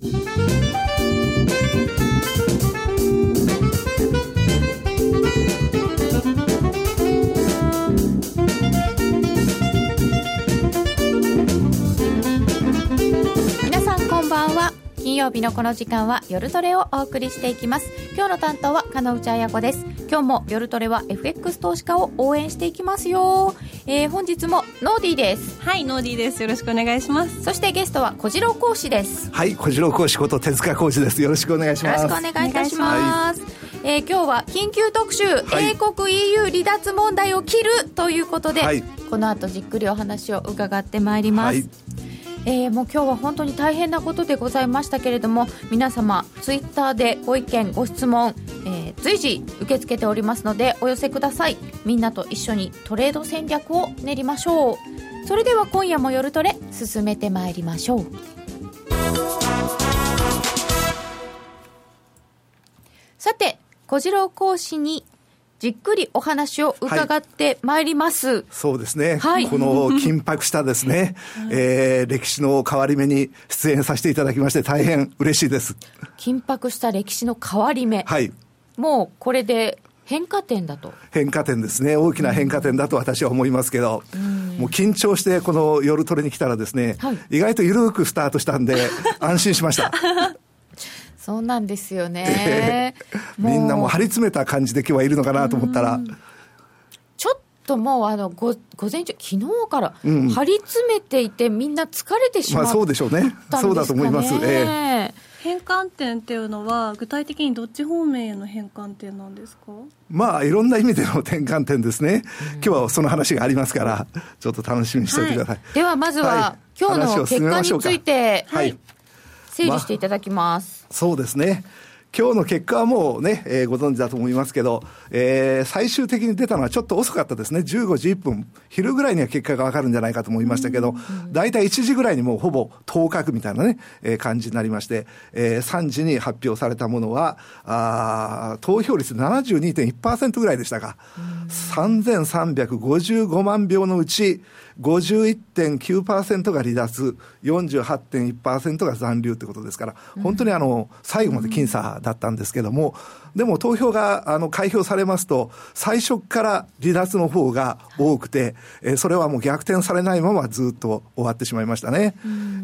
皆さんこんばんは。金曜日のこの時間は夜トレをお送りしていきます。今日の担当は加納内彩子です。今日も夜トレは FX 投資家を応援していきますよ、えー、本日もノーディーです。はいノーディーです。よろしくお願いします。そしてゲストは小次郎講師です。はい小次郎講師こと手塚講師です。よろしくお願いします。よろしくお願いいたします、はい、えー、今日は緊急特集、はい、英国 EU 離脱問題を切るということで、はい、この後じっくりお話を伺ってまいります、はいえー、もう今日は本当に大変なことでございましたけれども皆様ツイッターでご意見ご質問、えー、随時受け付けておりますのでお寄せください。みんなと一緒にトレード戦略を練りましょう。それでは今夜も夜トレ進めてまいりましょう。さて小次郎講師にじっくりお話を伺ってまいります、はい、そうですね、はい、この緊迫したですね、えー、歴史の変わり目に出演させていただきまして大変嬉しいです。緊迫した歴史の変わり目。はい。もうこれで変化点だと。変化点ですね。大きな変化点だと私は思いますけど、うん、もう緊張してこの夜トレに来たらですね、はい、意外と緩くスタートしたんで安心しました そうなんですよね。みんなも張り詰めた感じで今日はいるのかなと思ったら。ちょっともうあの午午前中、昨日から張り詰めていて、みんな疲れてしまった、まあ、そうでしょうね、そうだと思います。ええ。変換点っていうのは、具体的にどっち方面への変換点なんですか？まあ、いろんな意味での転換点ですね、今日はその話がありますから、ちょっと楽しみにしておいてください。はい、では、まずは、はい、今日の結果について、はい、整理していただきます。まそうですね。今日の結果はもうね、えー、ご存知だと思いますけど、えー、最終的に出たのはちょっと遅かったですね。15時1分。昼ぐらいには結果がわかるんじゃないかと思いましたけど、大体1時ぐらいにもうほぼ当確みたいなね、えー、感じになりまして、えー、3時に発表されたものは、あ投票率72.1%ぐらいでしたか。3355万票のうち、51.9%が離脱、48.1%が残留ってことですから、本当にあの、最後まで僅差だったんですけども、でも投票があの開票されますと、最初から離脱の方が多くて、えそれはもう逆転されないままずっと終わってしまいましたね。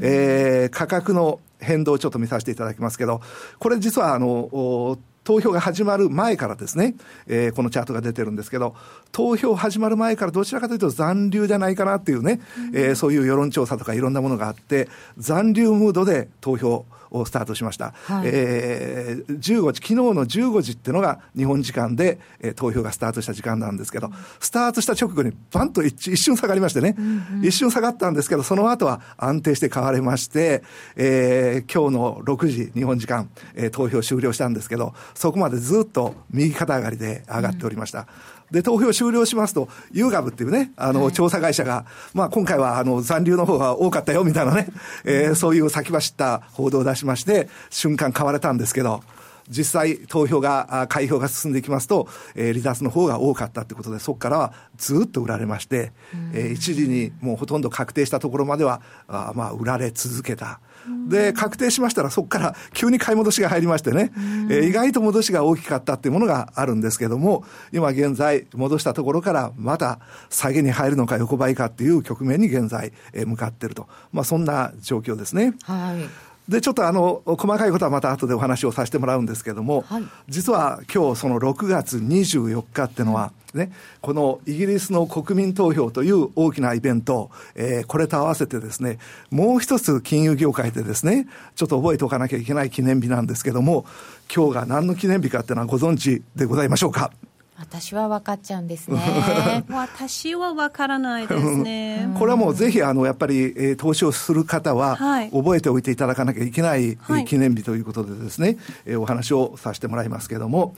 えー、価格の変動をちょっと見させていただきますけど、これ実はあの、投票が始まる前からですね、えー、このチャートが出てるんですけど、投票始まる前からどちらかというと残留じゃないかなっていうね、うん、えー、そういう世論調査とかいろんなものがあって、残留ムードで投票をスタートしました。はい、えー、15時、昨日の15時っていうのが日本時間で、えー、投票がスタートした時間なんですけど、スタートした直後にバンと一瞬下がりましてね、うんうん、一瞬下がったんですけど、その後は安定して買われまして、えー、今日の6時、日本時間、えー、投票終了したんですけど、そこまでずっと右肩上がりで上がっておりました。うんで、投票終了しますと、ユーガブっていうね、あの、調査会社が、まあ、今回は、あの、残留の方が多かったよ、みたいなね、えー、そういう先走った報道を出しまして、瞬間買われたんですけど、実際投票が、開票が進んでいきますと、えー、離脱の方が多かったということで、そこからはずっと売られまして、えー、一時にもうほとんど確定したところまでは、あまあ、売られ続けた。で、確定しましたら、そこから急に買い戻しが入りましてね、えー、意外と戻しが大きかったっていうものがあるんですけども、今現在、戻したところからまた下げに入るのか横ばいかっていう局面に現在、えー、向かっていると。まあ、そんな状況ですね。はい。で、ちょっとあの、細かいことはまた後でお話をさせてもらうんですけども、はい、実は今日その6月24日っていうのは、ね、このイギリスの国民投票という大きなイベント、えー、これと合わせてですね、もう一つ金融業界でですね、ちょっと覚えておかなきゃいけない記念日なんですけども、今日が何の記念日かっていうのはご存知でございましょうか？私は分かっちゃうんですね。私は分からないですね。これはもうぜひ、あの、やっぱり、えー、投資をする方は、覚えておいていただかなきゃいけない、はい、記念日ということでですね、えー、お話をさせてもらいますけれども、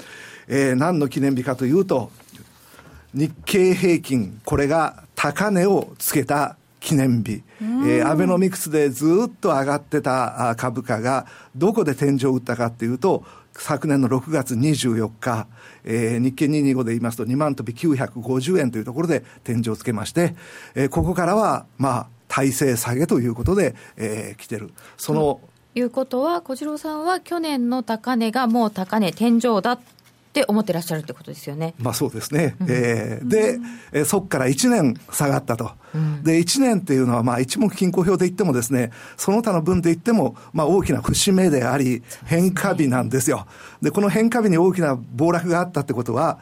えー、何の記念日かというと、日経平均、これが高値をつけた記念日、えー、アベノミクスでずっと上がってた株価が、どこで天井を打ったかっていうと、昨年の6月24日、えー、日経225で言いますと2万とび950円というところで天井をつけまして、えー、ここからは、まあ、体制下げということで、えー、来てる。そのいうことは小次郎さんは去年の高値がもう高値天井だって思ってらっしゃるってことですよね。まあそうですね。うん、えー、で、うん、そこから1年下がったと。うん、で、1年っていうのは、まあ一目均衡表で言ってもですね、その他の分で言っても、まあ大きな節目であり、変化日なんですよ。で、この変化日に大きな暴落があったってことは、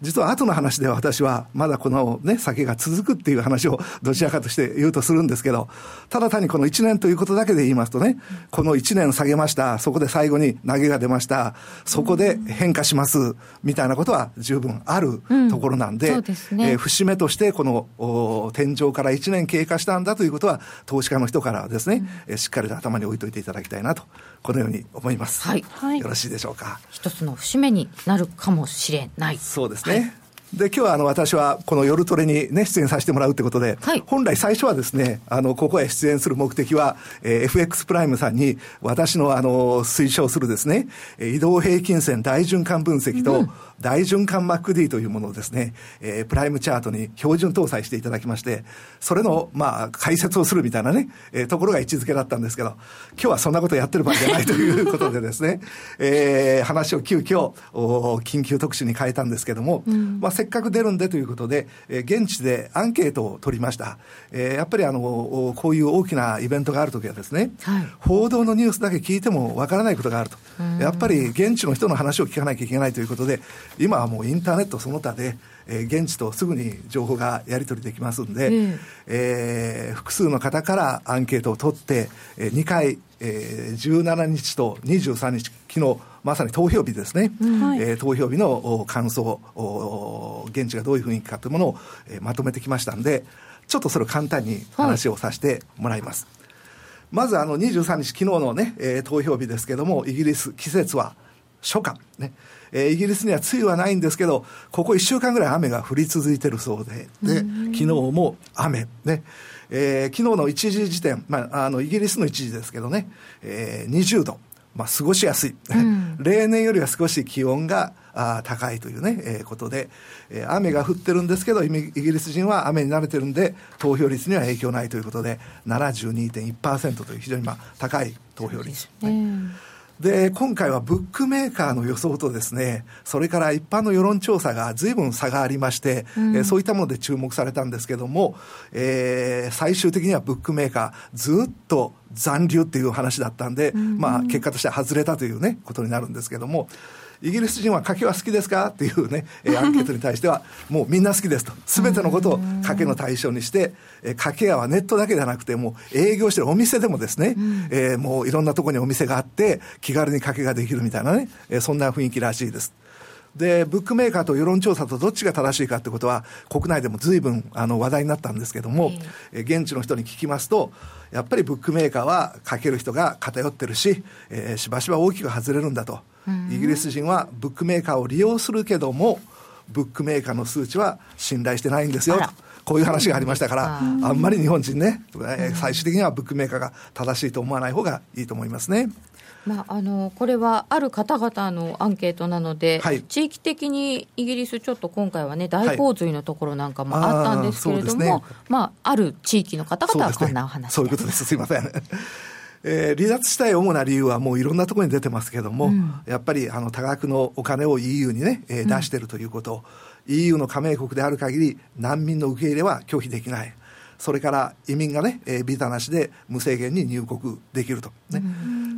実は後の話では私は、まだこのね、酒が続くっていう話を どちらかとして言うとするんですけど、ただ単にこの1年ということだけで言いますとね、この1年下げました、そこで最後に投げが出ました、そこで変化します、みたいなことは十分あるところなんで、うんでね、えー、節目としてこの天井から1年経過したんだということは、投資家の人からですね、うん、しっかりと頭に置いといていただきたいなと、このように思います。はい。よろしいでしょうか。一つの節目になるかもしれない。そうですね。はい。で、今日はあの私はこの夜トレにね、出演させてもらうってことで、はい、本来最初はですね、あの、ここへ出演する目的は、えー、FX プライムさんに私のあの、推奨するですね、移動平均線大循環分析と、うん大循環 MacD というものをですね、えー、プライムチャートに標準搭載していただきまして、それの、まあ、解説をするみたいなね、えー、ところが位置づけだったんですけど、今日はそんなことやってる場合じゃないということでですね、えー、話を急遽、緊急特集に変えたんですけども、うん、まあ、せっかく出るんでということで、えー、現地でアンケートを取りました。えー、やっぱりあの、こういう大きなイベントがあるときはですね、はい、報道のニュースだけ聞いてもわからないことがあると。やっぱり現地の人の話を聞かなきゃいけないということで、今はもうインターネットその他で、えー、現地とすぐに情報がやり取りできますんで、うん、えー、複数の方からアンケートを取って、えー、2回、えー、17日と23日、昨日まさに投票日ですね、うん、えー、投票日の感想、現地がどういう雰囲気かというものを、えー、まとめてきましたんで、ちょっとそれを簡単に話をさせてもらいます。はい、まずあの23日、昨日のね、えー、投票日ですけれども、イギリス、季節は初夏、ね、えー、イギリスには梅雨はないんですけど、ここ1週間ぐらい雨が降り続いてるそうで、で、昨日も雨、ね、えー、昨日の1時時点、まあ、あの、イギリスの1時ですけどね、えー、20度、まあ、過ごしやすい。うん、例年よりは少し気温があ高いというね、えー、ことで、えー、雨が降ってるんですけど、イギリス人は雨に慣れてるんで、投票率には影響ないということで、72.1%という非常にまあ高い投票率。ねで、今回はブックメーカーの予想とですね、それから一般の世論調査が随分差がありまして、うん、えー、そういったもので注目されたんですけども、えー、最終的にはブックメーカー、ずっと残留っていう話だったんで、うん、まあ結果として外れたというね、ことになるんですけども、イギリス人は賭けは好きですか？っていうね、えー、アンケートに対しては、もうみんな好きですと。すべてのことを賭けの対象にして、えー、賭け屋はネットだけではなくて、もう営業してるお店でもですね、うん、えー、もういろんなところにお店があって、気軽に賭けができるみたいなね、えー、そんな雰囲気らしいです。で、ブックメーカーと世論調査とどっちが正しいかってことは、国内でも随分あの話題になったんですけども、えー、現地の人に聞きますと、やっぱりブックメーカーはかける人が偏ってるし、えー、しばしば大きく外れるんだと。イギリス人はブックメーカーを利用するけども、ブックメーカーの数値は信頼してないんですよ。と。こういう話がありましたから、あんまり日本人ね、最終的にはブックメーカーが正しいと思わない方がいいと思いますね。まあ、あのこれはある方々のアンケートなので、はい、地域的にイギリス、ちょっと今回はね、大洪水のところなんかもあったんですけれども、はいね、まあ、ある地域の方々はこんなお話そう、ね,、いうことです、すいません。えー、離脱したい主な理由はもういろんなところに出てますけども、うん、やっぱりあの多額のお金を EU にね、えー、出してるということ、うん、EU の加盟国である限り難民の受け入れは拒否できない。それから移民がね、えー、ビザなしで無制限に入国できると。ね。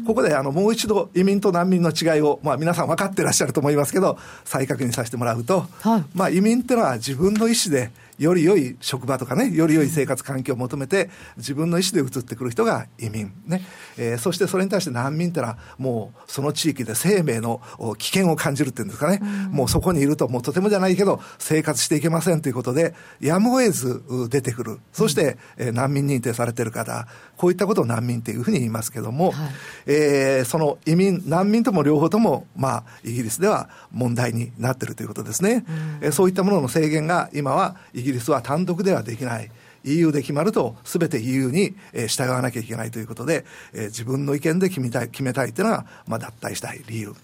ここであのもう一度移民と難民の違いを、まあ、皆さん分かってらっしゃると思いますけど再確認させてもらうと、はい、まあ、移民っていうのは自分の意思でより良い職場とかね、より良い生活環境を求めて、自分の意思で移ってくる人が移民。ね。えー、そしてそれに対して難民ってのは、もうその地域で生命の危険を感じるっていうんですかね。うん、もうそこにいると、もうとてもじゃないけど、生活していけませんということで、やむを得ず出てくる。そして、うん、えー、難民認定されている方、こういったことを難民っていうふうに言いますけども、はい、えー、その移民、難民とも両方とも、まあ、イギリスでは問題になっているということですね。うん、えー、そういったものの制限が今はイギリスギリスは単独ではできない。EU で決まると、すべて EU に従わなきゃいけないということで、自分の意見で決めたい決めたいというのが、まあ、脱退したい理由。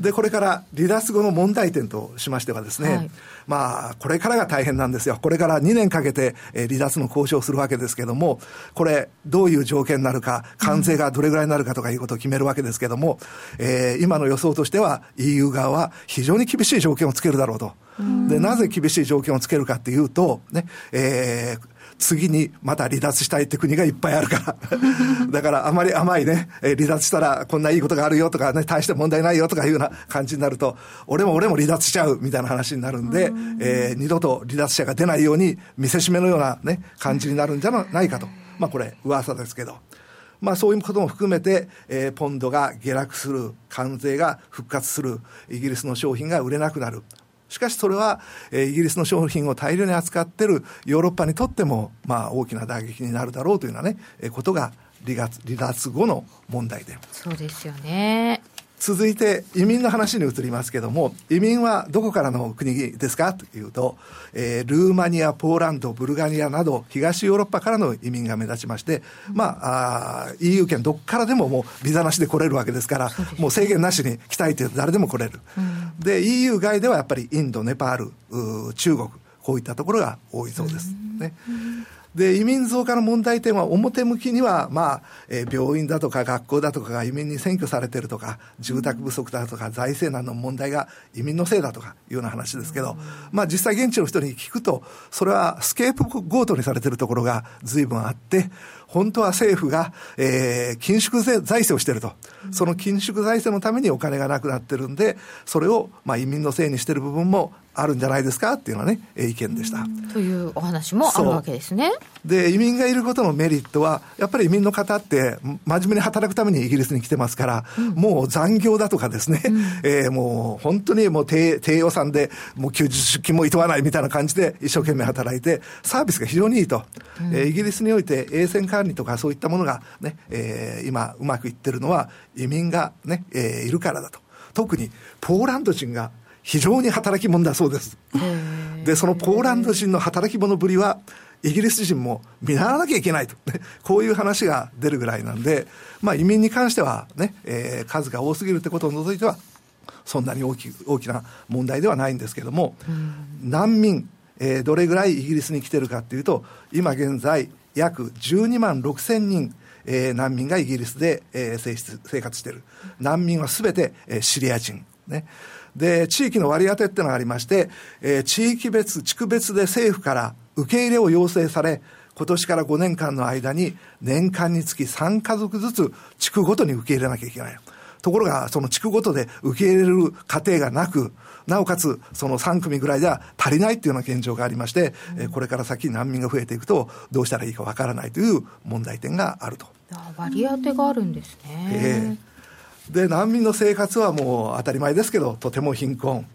でこれから離脱後の問題点としましてはですね、はい、まあこれからが大変なんですよ。これから2年かけて、えー、離脱の交渉をするわけですけどもこれどういう条件になるか関税がどれぐらいになるかとかいうことを決めるわけですけども、えー、今の予想としては EU 側は非常に厳しい条件をつけるだろうと。でなぜ厳しい条件をつけるかっていうと、ねえー、次にまた離脱したいって国がいっぱいあるから。だからあまり甘いね、え離脱したらこんないいことがあるよとかね、大して問題ないよとかいうような感じになると、俺も俺も離脱しちゃうみたいな話になるんで、えー、二度と離脱者が出ないように見せしめのようなね、感じになるんじゃないかと。まあこれ、噂ですけど。まあ、そういうことも含めて、えー、ポンドが下落する、関税が復活する、イギリスの商品が売れなくなる、しかしそれは、え、イギリスの商品を大量に扱っているヨーロッパにとっても、まあ、大きな打撃になるだろうというようなね、え、ことが離脱離脱後の問題で。そうですよね。続いて移民の話に移りますけども移民はどこからの国ですか？というと、えー、ルーマニアポーランドブルガリアなど東ヨーロッパからの移民が目立ちまして、まああ EU 圏どこからでももうビザなしで来れるわけですからもう制限なしに来たいというと誰でも来れる、うん、で EU 外ではやっぱりインドネパール中国こういったところが多いそうです、ね、うんで、移民増加の問題点は表向きには、まあ、えー、病院だとか学校だとかが移民に占拠されてるとか、住宅不足だとか財政難の問題が移民のせいだとかいうような話ですけど、まあ実際現地の人に聞くと、それはスケープゴートにされてるところが随分あって、本当は政府が、えー、緊縮財政をしていると、その緊縮財政のためにお金がなくなってるんで、それを、まあ、移民のせいにしてる部分もあるんじゃないですかっていうのはね、意見でした。というお話もあるわけですね。で、移民がいることのメリットは、やっぱり移民の方って、真面目に働くためにイギリスに来てますから、うん、もう残業だとかですね、うん、えー、もう本当にもう低低予算で、もう休日出勤もいとわないみたいな感じで一生懸命働いて、サービスが非常にいいと。うん、えー、イギリスにおいて衛生管理とかそういったものがね、えー、今うまくいってるのは移民がね、えー、いるからだと。特にポーランド人が非常に働き者だそうです。で、そのポーランド人の働き者ぶりは、イギリス人も見習わなきゃいけないと、こういう話が出るぐらいなんで、まあ、移民に関してはね、えー、数が多すぎるってことを除いては、そんなに大き大きな問題ではないんですけども、難民、えー、どれぐらいイギリスに来てるかっていうと、今現在、約12万6千人、えー、難民がイギリスで、えー、生活している。難民はすべて、えー、シリア人。ね。で、地域の割り当てってのがありまして、えー、地域別、地区別で政府から受け入れを要請され、今年から5年間の間に年間につき3家族ずつ地区ごとに受け入れなきゃいけない。ところが、その地区ごとで受け入れる家庭がなく、なおかつ、その3組ぐらいでは足りないっていうような現状がありまして、うん、これから先難民が増えていくと、どうしたらいいかわからないという問題点があると。割り当てがあるんですね。えーで難民の生活はもう当たり前ですけどとても貧困、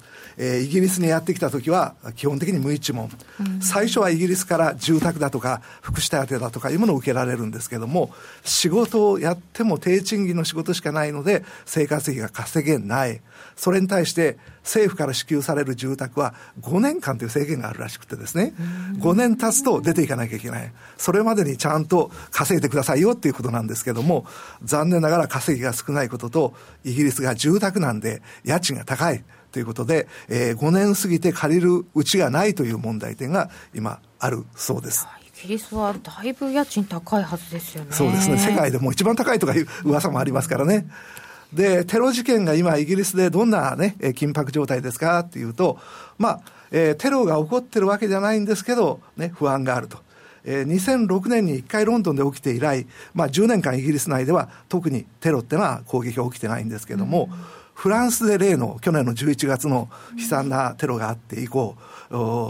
えー、イギリスにやってきた時は基本的に無一文、うん、最初はイギリスから住宅だとか福祉手当だとかいうものを受けられるんですけども仕事をやっても低賃金の仕事しかないので生活費が稼げない。それに対して政府から支給される住宅は5年間という制限があるらしくてですね、5年経つと出ていかなきゃいけない。それまでにちゃんと稼いでくださいよっていうことなんですけども、残念ながら稼ぎが少ないことと、イギリスが住宅なんで家賃が高い。ということで、えー、5年過ぎて借りるうちがないという問題点が今あるそうです。イギリスはだいぶ家賃高いはずですよね。そうですね。世界でも一番高いとかいう噂もありますからね。で、テロ事件が今イギリスでどんなね、緊迫状態ですかっていうと、まあ、えー、テロが起こってるわけじゃないんですけど、ね、不安があると。えー、2006年に1回ロンドンで起きて以来、まあ、10年間イギリス内では特にテロってのは攻撃が起きてないんですけども、うん、フランスで例の去年の11月の悲惨なテロがあって以降、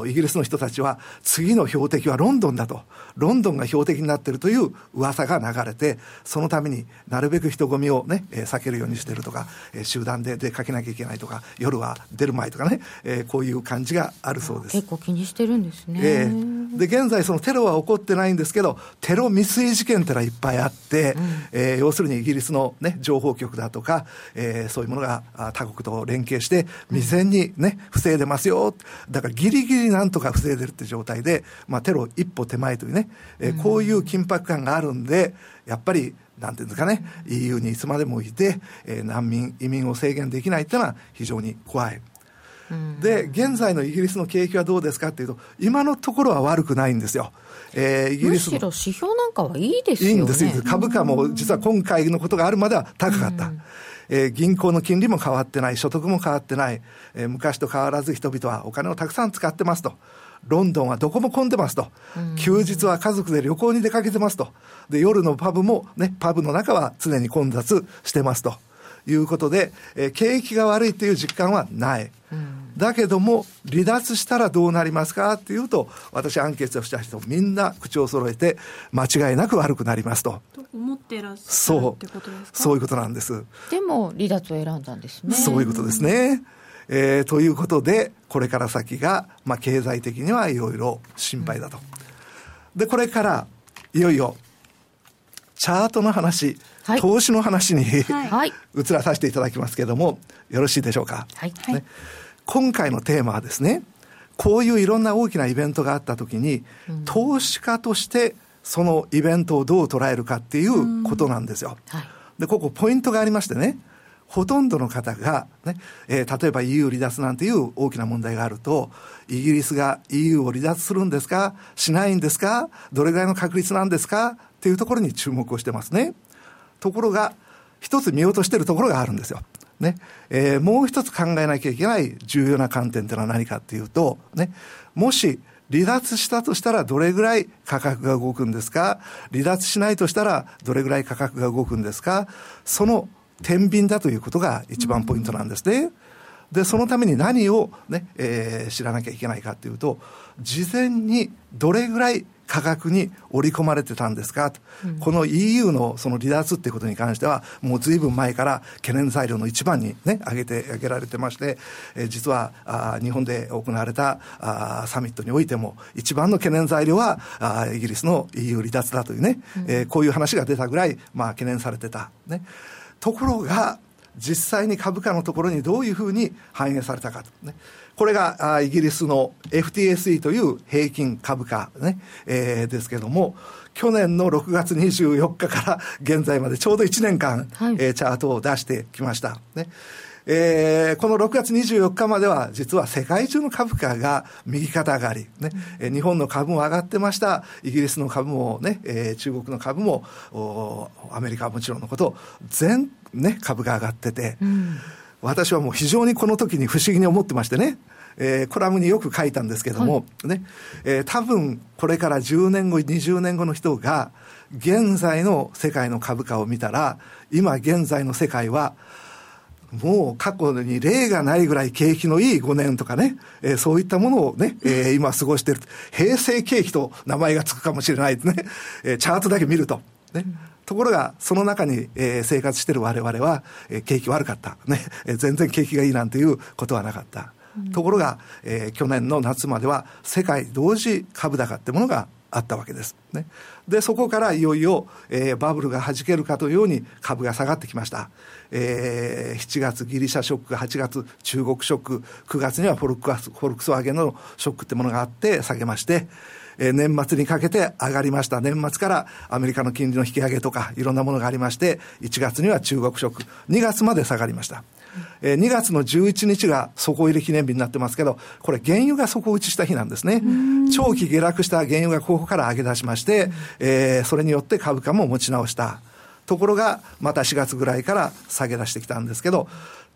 イギリスの人たちは次の標的はロンドンだと。ロンドンが標的になっているという噂が流れて、そのためになるべく人混みをね、えー、避けるようにしているとか、えー、集団で出かけなきゃいけないとか、夜は出る前とかね、えー、こういう感じがあるそうです。結構気にしてるんですね。えーで、現在そのテロは起こってないんですけど、テロ未遂事件ってのはいっぱいあって、うん、えー、要するにイギリスのね、情報局だとか、えー、そういうものが他国と連携して、未然にね、防いでますよ。だからギリギリなんとか防いでるって状態で、まあテロ一歩手前というね、えー、こういう緊迫感があるんで、やっぱりなんていうんですかね、EU にいつまでもいて、えー、難民、移民を制限できないっていうのは非常に怖い。で、現在のイギリスの景気はどうですかっていうと、今のところは悪くないんですよ。えー、イギリスむしろ指標なんかはいいですよね。いいんです。株価も実は今回のことがあるまでは高かった。うんえー、銀行の金利も変わってない、所得も変わってない、えー、昔と変わらず人々はお金をたくさん使ってますと。ロンドンはどこも混んでますと。休日は家族で旅行に出かけてますと。で、夜のパブもね、パブの中は常に混雑してますと。いうことで、えー、景気が悪いという実感はない。だけども、離脱したらどうなりますかっていうと、私、アンケートした人、みんな口を揃えて、間違いなく悪くなりますと。思ってらっしゃるってことですか？そういうことなんです。でも、離脱を選んだんですね。そういうことですね。えー、ということで、これから先が、まあ、経済的にはいろいろ心配だと。で、これから、いよいよ、チャートの話、はい、投資の話に、はい、移らさせていただきますけれども、よろしいでしょうか？はい、ね、今回のテーマはですね、こういういろんな大きなイベントがあったときに、うん、投資家としてそのイベントをどう捉えるかっていうことなんですよ。はい、で、ここポイントがありましてね、ほとんどの方がね、えー、例えば EU 離脱なんていう大きな問題があると、イギリスが EU を離脱するんですか？しないんですか？どれぐらいの確率なんですか？っていうところに注目をしてますね。ところが、一つ見落としてるところがあるんですよ。ね。えー、もう一つ考えなきゃいけない重要な観点っていうのは何かっていうと、ね、もし離脱したとしたらどれぐらい価格が動くんですか？離脱しないとしたらどれぐらい価格が動くんですか？その天秤だということが一番ポイントなんですね。で、そのために何をね、えー、知らなきゃいけないかっていうと、事前にどれぐらい価格に織り込まれてたんですかと、うん、この EU のその離脱っていうことに関しては、もうずいぶん前から懸念材料の一番にね、挙げて、挙げられてまして、えー、実はあ日本で行われたあサミットにおいても、一番の懸念材料はあイギリスの EU 離脱だというね、うん、えー、こういう話が出たぐらい、まあ懸念されてた。ね。ところが、実際に株価のところにどういうふうに反映されたかと、ね、これがあイギリスの FTSE という平均株価ね、えー、ですけども、去年の6月24日から現在までちょうど1年間、はい、えー、チャートを出してきました。ねえー、この6月24日までは、実は世界中の株価が右肩上がり、ね、うん、日本の株も上がってました、イギリスの株もね、えー、中国の株も、アメリカはもちろんのこと、全、ね、株が上がってて、うん、私はもう非常にこの時に不思議に思ってましてね、えー、コラムによく書いたんですけども、はい、ね、えー、多分これから10年後、20年後の人が、現在の世界の株価を見たら、今現在の世界は、もう過去に例がないぐらい景気のいい5年とかね、えー、そういったものをね、えー、今過ごしてる。平成景気と名前がつくかもしれないですね、えー、チャートだけ見ると。ね。ところが、その中に、えー、生活してる我々は、えー、景気悪かった。ね。えー、全然景気がいいなんていうことはなかった。ところが、えー、去年の夏までは世界同時株高ってものがあったわけです。ね。で、そこからいよいよ、えー、バブルが弾けるかというように株が下がってきました。えー、7月ギリシャショック、8月中国ショック、9月にはフォルクフォルクスワーゲンのショックってものがあって下げまして、えー、年末にかけて上がりました。年末からアメリカの金利の引き上げとかいろんなものがありまして、1月には中国ショック、2月まで下がりました。えー、2月の11日が底入れ記念日になってますけど、これ原油が底打ちした日なんですね。長期下落した原油がここから上げ出しまして、えー、それによって株価も持ち直した。ところが、また4月ぐらいから下げ出してきたんですけど、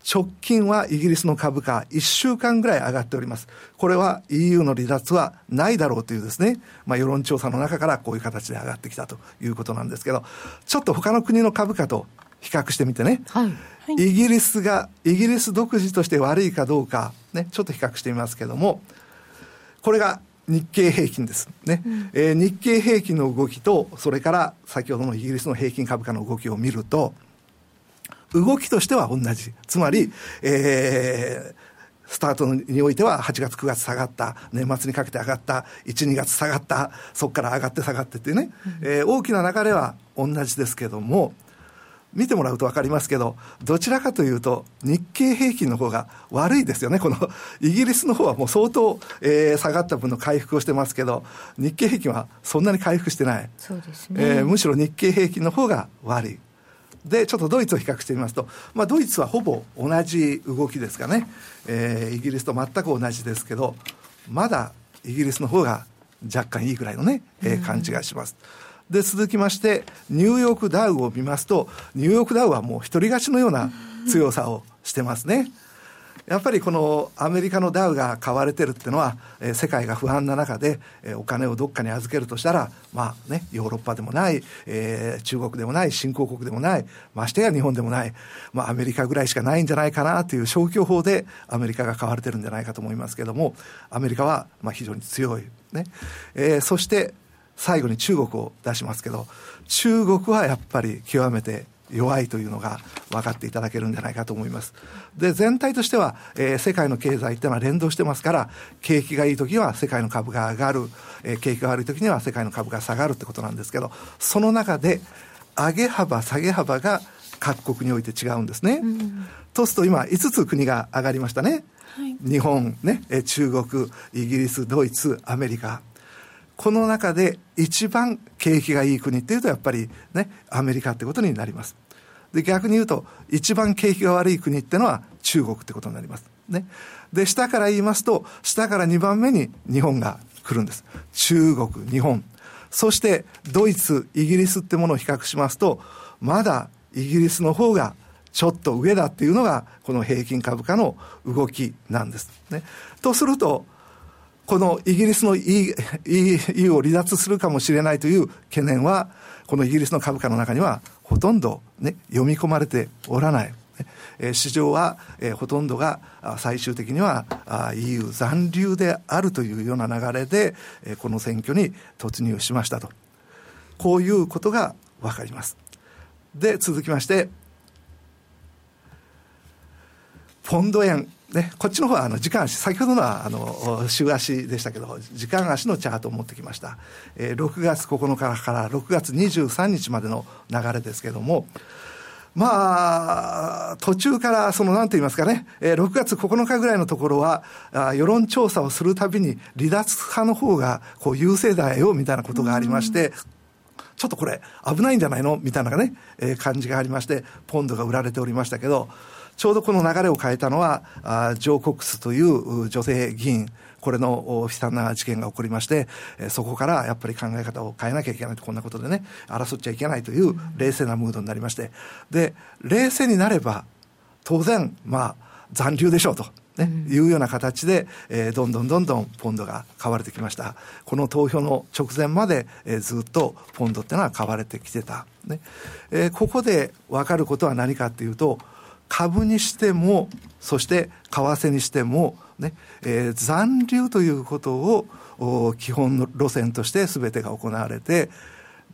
直近はイギリスの株価1週間ぐらい上がっております。これは EU の離脱はないだろうというですね、まあ世論調査の中からこういう形で上がってきたということなんですけど、ちょっと他の国の株価と比較してみてね、はい、イギリスが、イギリス独自として悪いかどうか、ね、ちょっと比較してみますけども、これが日経平均です。ね。うん、えー、日経平均の動きと、それから先ほどのイギリスの平均株価の動きを見ると、動きとしては同じ。つまり、えー、スタートにおいては8月、9月下がった、年末にかけて上がった、1、2月下がった、そこから上がって下がってっていうね、うん、えー、大きな流れは同じですけども、見てもらうと分かりますけど、どちらかというと、日経平均の方が悪いですよね、このイギリスの方はもう相当、えー、下がった分の回復をしてますけど、日経平均はそんなに回復してない、そうですね。えー、むしろ日経平均の方が悪い。で、ちょっとドイツを比較してみますと、まあ、ドイツはほぼ同じ動きですかね、えー、イギリスと全く同じですけど、まだイギリスの方が若干いいぐらいのね、えー、感じがします。で、続きまして、ニューヨークダウを見ますと、ニューヨークダウはもう一人勝ちのような強さをしてますね。やっぱりこのアメリカのダウが買われてるっていうのは、えー、世界が不安な中で、えー、お金をどっかに預けるとしたら、まあね、ヨーロッパでもない、えー、中国でもない、新興国でもない、ましてや日本でもない、まあアメリカぐらいしかないんじゃないかなという消去法でアメリカが買われてるんじゃないかと思いますけども、アメリカはまあ非常に強い。ね。えー、そして、最後に中国を出しますけど、中国はやっぱり極めて弱いというのが分かっていただけるんじゃないかと思います。で、全体としては、えー、世界の経済っていうのは連動してますから、景気がいい時には世界の株が上がる、えー、景気が悪い時には世界の株が下がるってことなんですけど、その中で、上げ幅、下げ幅が各国において違うんですね。うん、とすると今、5つ国が上がりましたね。はい、日本、ね、中国、イギリス、ドイツ、アメリカ。この中で一番景気がいい国っていうとやっぱりね、アメリカってことになります。で、逆に言うと、一番景気が悪い国ってのは中国ってことになります。ね。で、下から言いますと、下から2番目に日本が来るんです。中国、日本。そして、ドイツ、イギリスってものを比較しますと、まだイギリスの方がちょっと上だっていうのが、この平均株価の動きなんです。ね。とすると、このイギリスの EU を離脱するかもしれないという懸念は、このイギリスの株価の中にはほとんど、ね、読み込まれておらない。え市場は、えほとんどが最終的には EU 残留であるというような流れで、えこの選挙に突入しましたと。こういうことがわかります。で、続きまして、ポンド円。ね、こっちの方はあの時間足、先ほどのはあの週足でしたけど、時間足のチャートを持ってきました。えー、6月9日から6月23日までの流れですけれども、まあ、途中からそのなんて言いますかね、えー、6月9日ぐらいのところは、あ世論調査をするたびに離脱派の方がこう優勢だよみたいなことがありまして、ちょっとこれ危ないんじゃないの？みたいなね、えー、感じがありまして、ポンドが売られておりましたけど、ちょうどこの流れを変えたのは、あジョー・コックスという女性議員、これの悲惨な事件が起こりまして、えそこからやっぱり考え方を変えなきゃいけないと、こんなことでね、争っちゃいけないという冷静なムードになりまして、で、冷静になれば、当然、まあ、残留でしょうと。ね、いうような形で、えー、どんどんどんどんポンドが買われてきました。この投票の直前まで、えー、ずっとポンドっていうのは買われてきてた。ねえー、ここで分かることは何かっていうと、株にしても、そして為替にしても、ね、えー、残留ということを基本の路線として全てが行われて、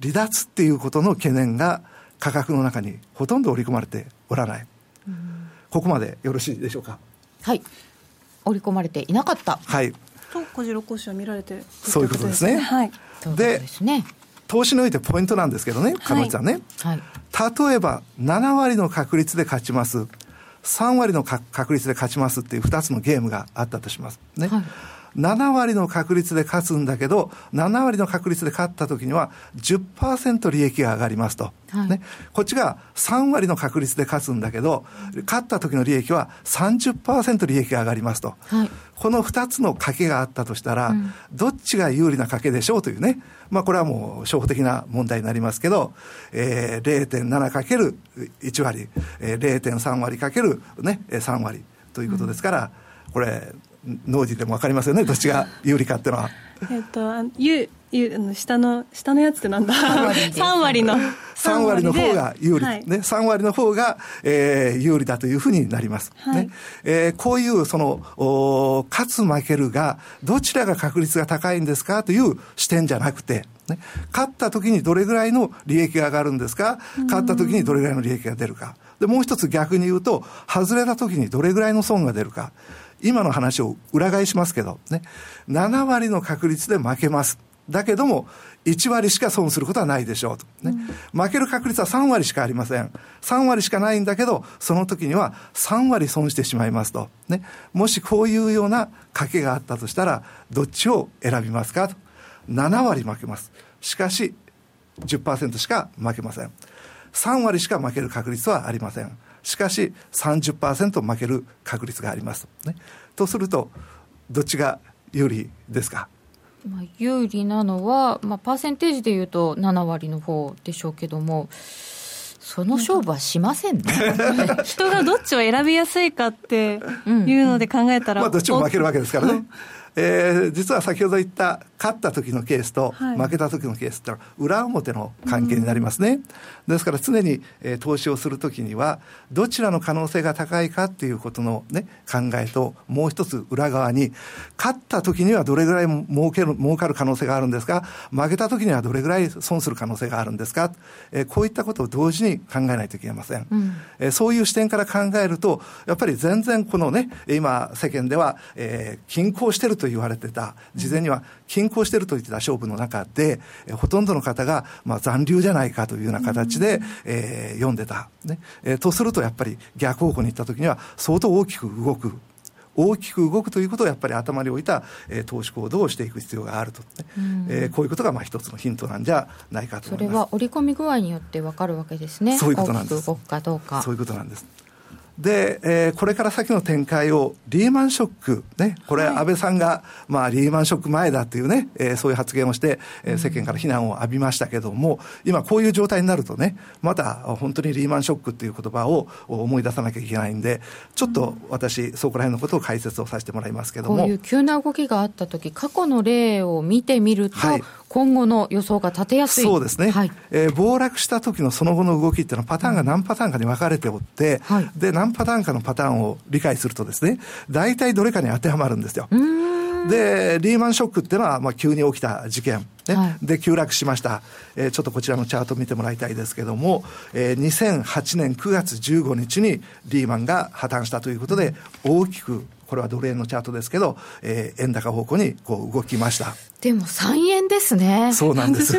離脱っていうことの懸念が価格の中にほとんど織り込まれておらない。ここまでよろしいでしょうか？はい。織り込まれていなかった。はい。と小次郎講師は見られて、そういうことですね。はい。で、ね、投資においてポイントなんですけどね、彼女はね、はい、例えば7割の確率で勝ちます、3割の確率で勝ちますっていう2つのゲームがあったとします。ね。はい7割の確率で勝つんだけど、7割の確率で勝った時には10%利益が上がりますと。はい、ね。こっちが3割の確率で勝つんだけど、勝った時の利益は30%利益が上がりますと。はい、この2つの賭けがあったとしたら、うん、どっちが有利な賭けでしょうというね。まあこれはもう初歩的な問題になりますけど、えー、0.7×1 割、えー、0.3割かけるね、3割ということですから、これ、農事でも分かりますよね、どっちが有利かっていうのは。えっと、ゆゆ下の下のやつってなんだ？3割の。3割の方が有利、はい、ね、3割の方が、えー、有利だというふうになります、はい、ね。えー、こういうそのお勝つ負けるがどちらが確率が高いんですかという視点じゃなくてね、勝った時にどれぐらいの利益が上がるんですか？勝った時にどれぐらいの利益が出るか。でもう一つ逆に言うと外れた時にどれぐらいの損が出るか今の話を裏返しますけど、ね、7割の確率で負けます。だけども、1割しか損することはないでしょうと、ね、うん、負ける確率は3割しかありません。3割しかないんだけど、その時には3割損してしまいますと。ね、もしこういうような賭けがあったとしたら、どっちを選びますかと。7割負けます。しかし、10%しか負けません。3割しか負ける確率はありません。しかし30%負ける確率があります。ね、とすると、どっちが有利ですか？まあ、有利なのは、まあ、パーセンテージでいうと7割の方でしょうけども、その勝負はしませんね。人がどっちを選びやすいかっていうので考えたら、まあ、どっちも負けるわけですからね。えー、実は先ほど言った勝った時のケースと負けた時のケースってのは裏表の関係になりますね。ですから常に、えー、投資をするときにはどちらの可能性が高いかっていうことのね考えともう一つ裏側に勝った時にはどれぐらい儲ける儲かる可能性があるんですか？負けた時にはどれぐらい損する可能性があるんですか、えー、こういったことを同時に考えないといけません。うん、えー、そういう視点から考えるとやっぱり全然このね今世間では、えー、均衡してると言われてた、事前には均衡してると言ってた勝負の中で、えほとんどの方が、まあ、残留じゃないかというような形で、えー、読んでた。ね。えー、とすると、やっぱり逆方向に行ったときには、相当大きく動く。大きく動くということをやっぱり頭に置いた、えー、投資行動をしていく必要があると、ね。えー、こういうことがまあ一つのヒントなんじゃないかとそれは織り込み具合によって分かるわけですね、そういうことなんです。動くかどうか。そういうことなんです。で、えー、これから先の展開をリーマンショック、ね、これ、安倍さんが、まあ、リーマンショック前だっていうね、えー、そういう発言をして、えー、世間から非難を浴びましたけども、今、こういう状態になるとね、また本当にリーマンショックっていう言葉を思い出さなきゃいけないんで、ちょっと私、そこら辺のことを解説をさせてもらいますけども。こういう急な動きがあったとき、過去の例を見てみると、はい今後の予想が立てやすい。そうですね、はい、えー、暴落した時のその後の動きっていうのは、パターンが何パターンかに分かれておって、はい、で何パターンかのパターンを理解すると、ですね大体どれかに当てはまるんですよ。で、リーマンショックっていうのは、まあ、急に起きた事件。ね、はい、で、急落しました。えー、ちょっとこちらのチャート見てもらいたいですけども、えー、2008年9月15日にリーマンが破綻したということで、大きくこれはドル円のチャートですけど、えー、円高方向にこう動きました。でも3円ですね。そうなんです。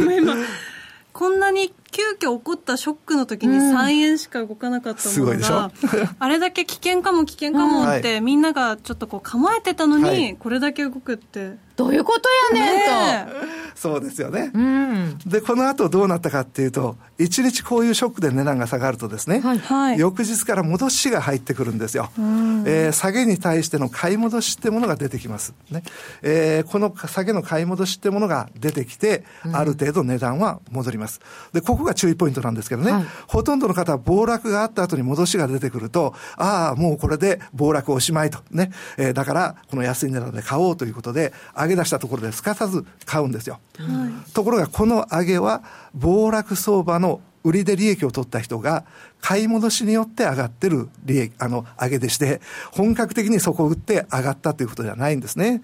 こんなに急遽起こったショックの時に3円しか動かなかったものが、あれだけ危険かも危険かもって、みんながちょっとこう構えてたのに、これだけ動くって。どういうことやねんと。そうですよね。うん、で、この後どうなったかっていうと、1日こういうショックで値段が下がるとですね、はい、翌日から戻しが入ってくるんですよ。えー、下げに対しての買い戻しってものが出てきます。ねえー、この下げの買い戻しってものが出てきて、ある程度値段は戻ります。で、ここが注意ポイントなんですけどね、はい、ほとんどの方は暴落があった後に戻しが出てくると、ああ、もうこれで暴落おしまいと。ね。えー、だから、この安い値段で買おうということで、上げ出したところですかさず買うんですよ。はい、ところが、この上げは、暴落相場の売りで利益を取った人が、買い戻しによって上がってる利益、あの、上げでして、本格的にそこを売って上がったということではないんですね。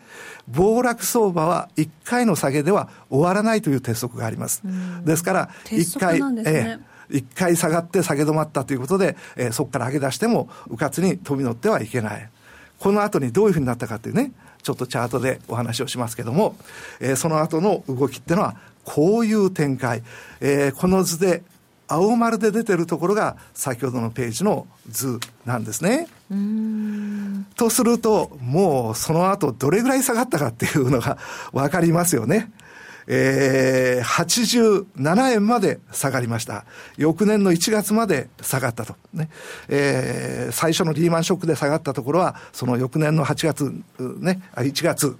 暴落相場は1回の下げでは終わらないという鉄則があります。ですから、1回、ね、ええ一回下がって下げ止まったということで、えー、そこから上げ出しても、うかつに飛び乗ってはいけない。この後にどういうふうになったかっていうね、ちょっとチャートでお話をしますけども、えー、その後の動きっていうのは、こういう展開。えー、この図で青丸で出てるところが先ほどのページの図なんですね。とすると、もうその後どれぐらい下がったかっていうのがわかりますよね。えー、87円まで下がりました。翌年の1月まで下がったと。ね。えー、最初のリーマンショックで下がったところは、その翌年の8月、ね、1月、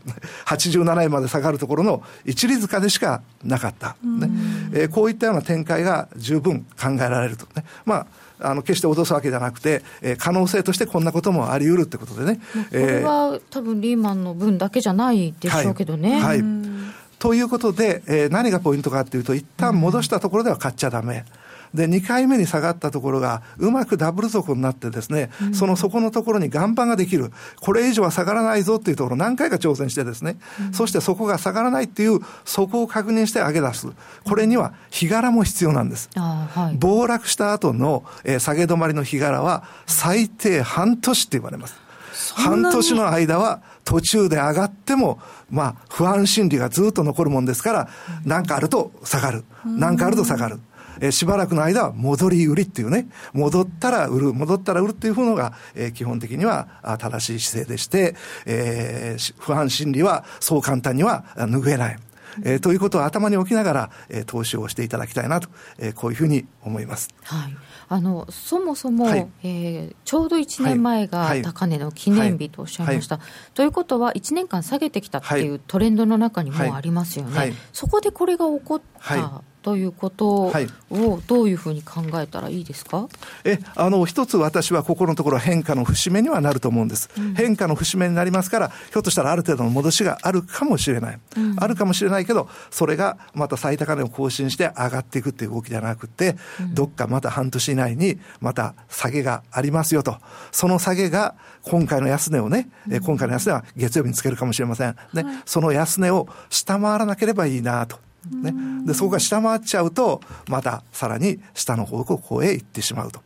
87円まで下がるところの一里塚でしかなかった。ね。えー、こういったような展開が十分考えられると。ね。まあ、あの決して脅すわけじゃなくて、えー、可能性としてこんなこともあり得るってことでね。これは、多分リーマンの分だけじゃないでしょうけどね。はい、はいということで、えー、何がポイントかっていうと、一旦戻したところでは買っちゃだめ。で、2回目に下がったところが、うまくダブル底になってですね、うん、その底のところに岩盤ができる。これ以上は下がらないぞっていうところ何回か挑戦してですね、うん、そしてそこが下がらないっていう、そこを確認して上げ出す。これには、日柄も必要なんです。はい、暴落した後の、えー、下げ止まりの日柄は、最低半年って言われます。半年の間は途中で上がっても、まあ、不安心理がずっと残るもんですから、何かあると下がる。何かあると下がる。え、しばらくの間は戻り売りっていうね、戻ったら売る、戻ったら売るっていうのが、えー、基本的には正しい姿勢でして、えー、不安心理はそう簡単には拭えない。えー、ということを頭に置きながら、えー、投資をしていただきたいなと、えー、こういうふうに思います。はいあのそもそも、はい、えー、ちょうど1年前が高値の記念日とおっしゃいました、はい。はい、ということは、1年間下げてきたっていうトレンドの中にもありますよね、そこでこれが起こったということをどういうふうに考えたらいいですか、えあの一つ私はここのところ変化の節目にはなると思うんです、うん、変化の節目になりますからひょっとしたらある程度の戻しがあるかもしれない、うん、あるかもしれないけどそれがまた最高値を更新して上がっていくっていう動きではなくて、うん、どっかまた半年以内にまた下げがありますよと。その下げが今回の安値をね、うん、今回の安値は月曜日につけるかもしれません、ね、はい、その安値を下回らなければいいなとね、でそこが下回っちゃうとまたさらに下の方向へ行ってしまうと、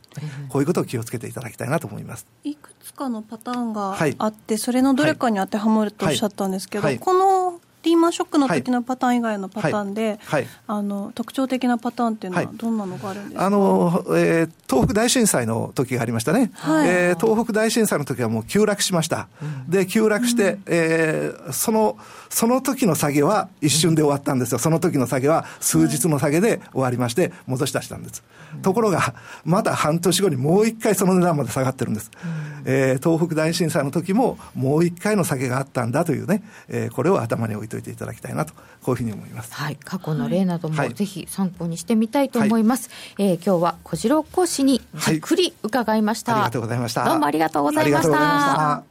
こういうことを気をつけていただきたいなと思います。いくつかのパターンがあって、はい、それのどれかに当てはまるとおっしゃったんですけど、はい。はい、このリーマンショックの時のパターン以外のパターンで、あの特徴的なパターンっていうのは、どんなのがあるんですか、あのえー、東北大震災の時がありましたね、はい、えー、東北大震災の時はもう急落しました、うん、で急落して、うん、えー、そのその時の下げは一瞬で終わったんですよ、その時の下げは数日の下げで終わりまして、戻し出したんです。ところが、まだ半年後にもう一回その値段まで下がってるんです。えー、東北大震災の時ももう一回の下げがあったんだというね、えー、これを頭に置いといていただきたいなと、こういうふうに思います。はい、過去の例などもぜひ参考にしてみたいと思います。はい、えー、今日は小次郎講師にじっくり伺いました、はい、ありがとうございました。どうもありがとうございました。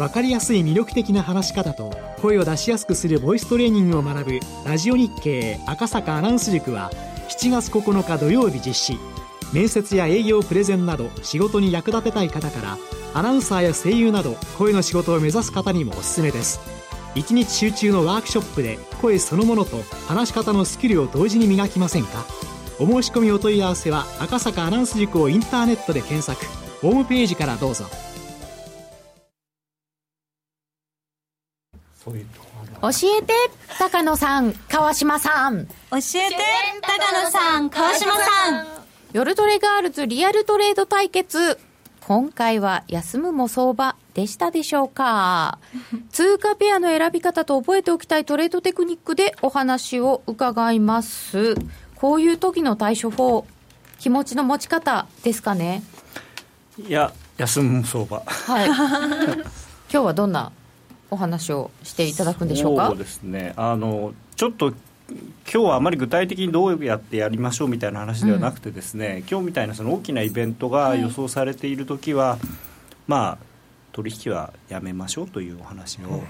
分かりやすい魅力的な話し方と声を出しやすくするボイストレーニングを学ぶラジオ日経赤坂アナウンス塾は7月9日土曜日実施。面接や営業プレゼンなど仕事に役立てたい方からアナウンサーや声優など声の仕事を目指す方にもおすすめです。1日集中のワークショップで声そのものと話し方のスキルを同時に磨きませんか？お申し込みお問い合わせは赤坂アナウンス塾をインターネットで検索。ホームページからどうぞ。教えて高野さん。川島さん。教えて高野さん。川島さん。夜トレガールズリアルトレード対決。今回は休むも相場でしたでしょうか。通貨ペアの選び方と覚えておきたいトレードテクニックでお話を伺います。こういう時の対処法気持ちの持ち方ですかね。いや休む相場。はい。今日はどんなお話をしていただくんでしょうか？そうですね。あのちょっと今日はあまり具体的にどうやってやりましょうみたいな話ではなくてですね、うん、今日みたいなその大きなイベントが予想されている時は、はい、まあ取引はやめましょうというお話を。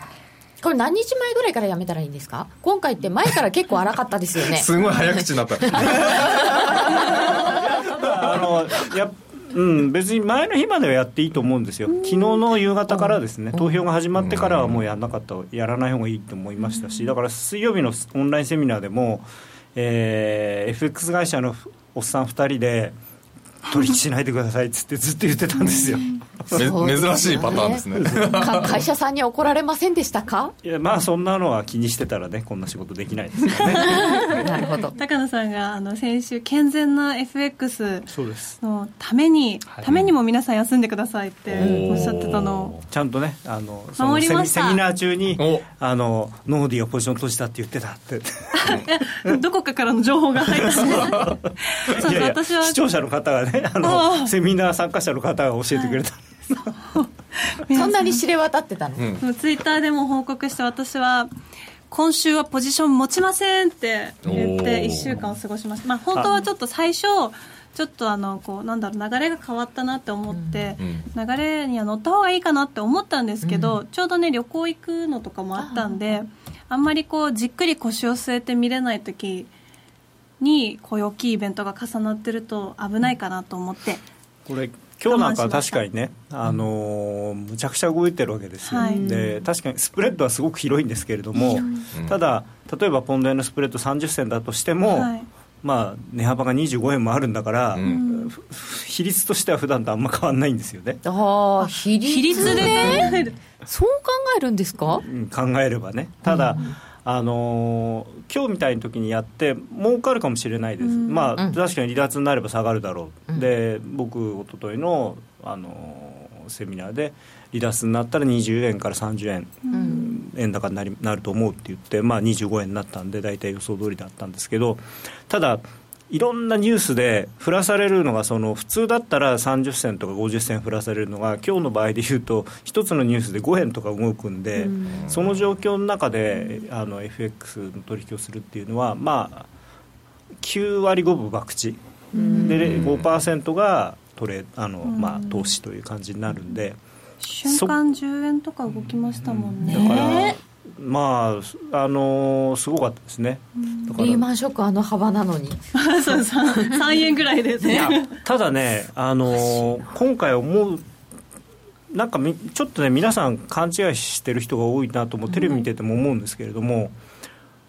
これ何日前ぐらいからやめたらいいんですか？今回って前から結構荒かったですよね。すごい早口になった。あのやうん、別に前の日まではやっていいと思うんですよ、昨日の夕方からですね、投票が始まってからはもうやらなかった、やらない方がいいと思いましたし、だから水曜日のオンラインセミナーでも、えー、FX 会社のおっさん2人で、取引しないでくださいっつってずっと言ってたんですよ。珍しいパターンですね。会社さんに怒られませんでしたか？いやまあそんなのは気にしてたらねこんな仕事できないですよね。なるほど。高野さんがあの先週健全な FX のためにためにも皆さん休んでくださいっておっしゃってたの。ちゃんとねあのそのセミセミナー中にあのノーディーをポジション閉じたって言ってたって。どこかからの情報が入って そう私は。視聴者の方がねね。あのセミナー参加者の方が教えてくれた、はい、そんなに知れ渡ってたの、うん、ツイッターでも報告して私は今週はポジション持ちませんって言って1週間を過ごしました、まあ、本当はちょっと最初ちょっとあのこうなんだろう流れが変わったなって思って、うん、流れには乗った方がいいかなって思ったんですけど、うん、ちょうどね旅行行くのとかもあったんであんまりこうじっくり腰を据えて見れない時にこういう大きいイベントが重なってると危ないかなと思ってこれ今日なんか確かにね、あのー、むちゃくちゃ動いてるわけですよ、はい、で確かにスプレッドはすごく広いんですけれども、うん、ただ、例えばポンド円のスプレッド30銭だとしても、はい、まあ、値幅が25円もあるんだから、うん、比率としては普段とあんま変わらないんですよね。あ比率で、ね、そう考えるんですか、うん、考えればね。ただ、うんあのー、今日みたいな時にやって儲かるかもしれないです、うん、まあ、確かに離脱になれば下がるだろう、うん、で僕一昨日のあのー、セミナーで離脱になったら20円から30円、うん、円高になりなると思うって言って、まあ、25円になったんで大体予想通りだったんですけどただいろんなニュースで振らされるのがその普通だったら30銭とか50銭振らされるのが今日の場合でいうと一つのニュースで5円とか動くんで、その状況の中であの FX の取引をするっていうのはまあ9割5分博打で5%がトレあの、まあ、投資という感じになるんで。瞬間10円とか動きましたもんね。だからまああのー、すごかったですね、リーマンショックあの幅なのに。そう 3, 3円ぐらいですねただね、あのー、今回思うなんかみちょっとね皆さん勘違いしてる人が多いなともテレビ見てても思うんですけれども、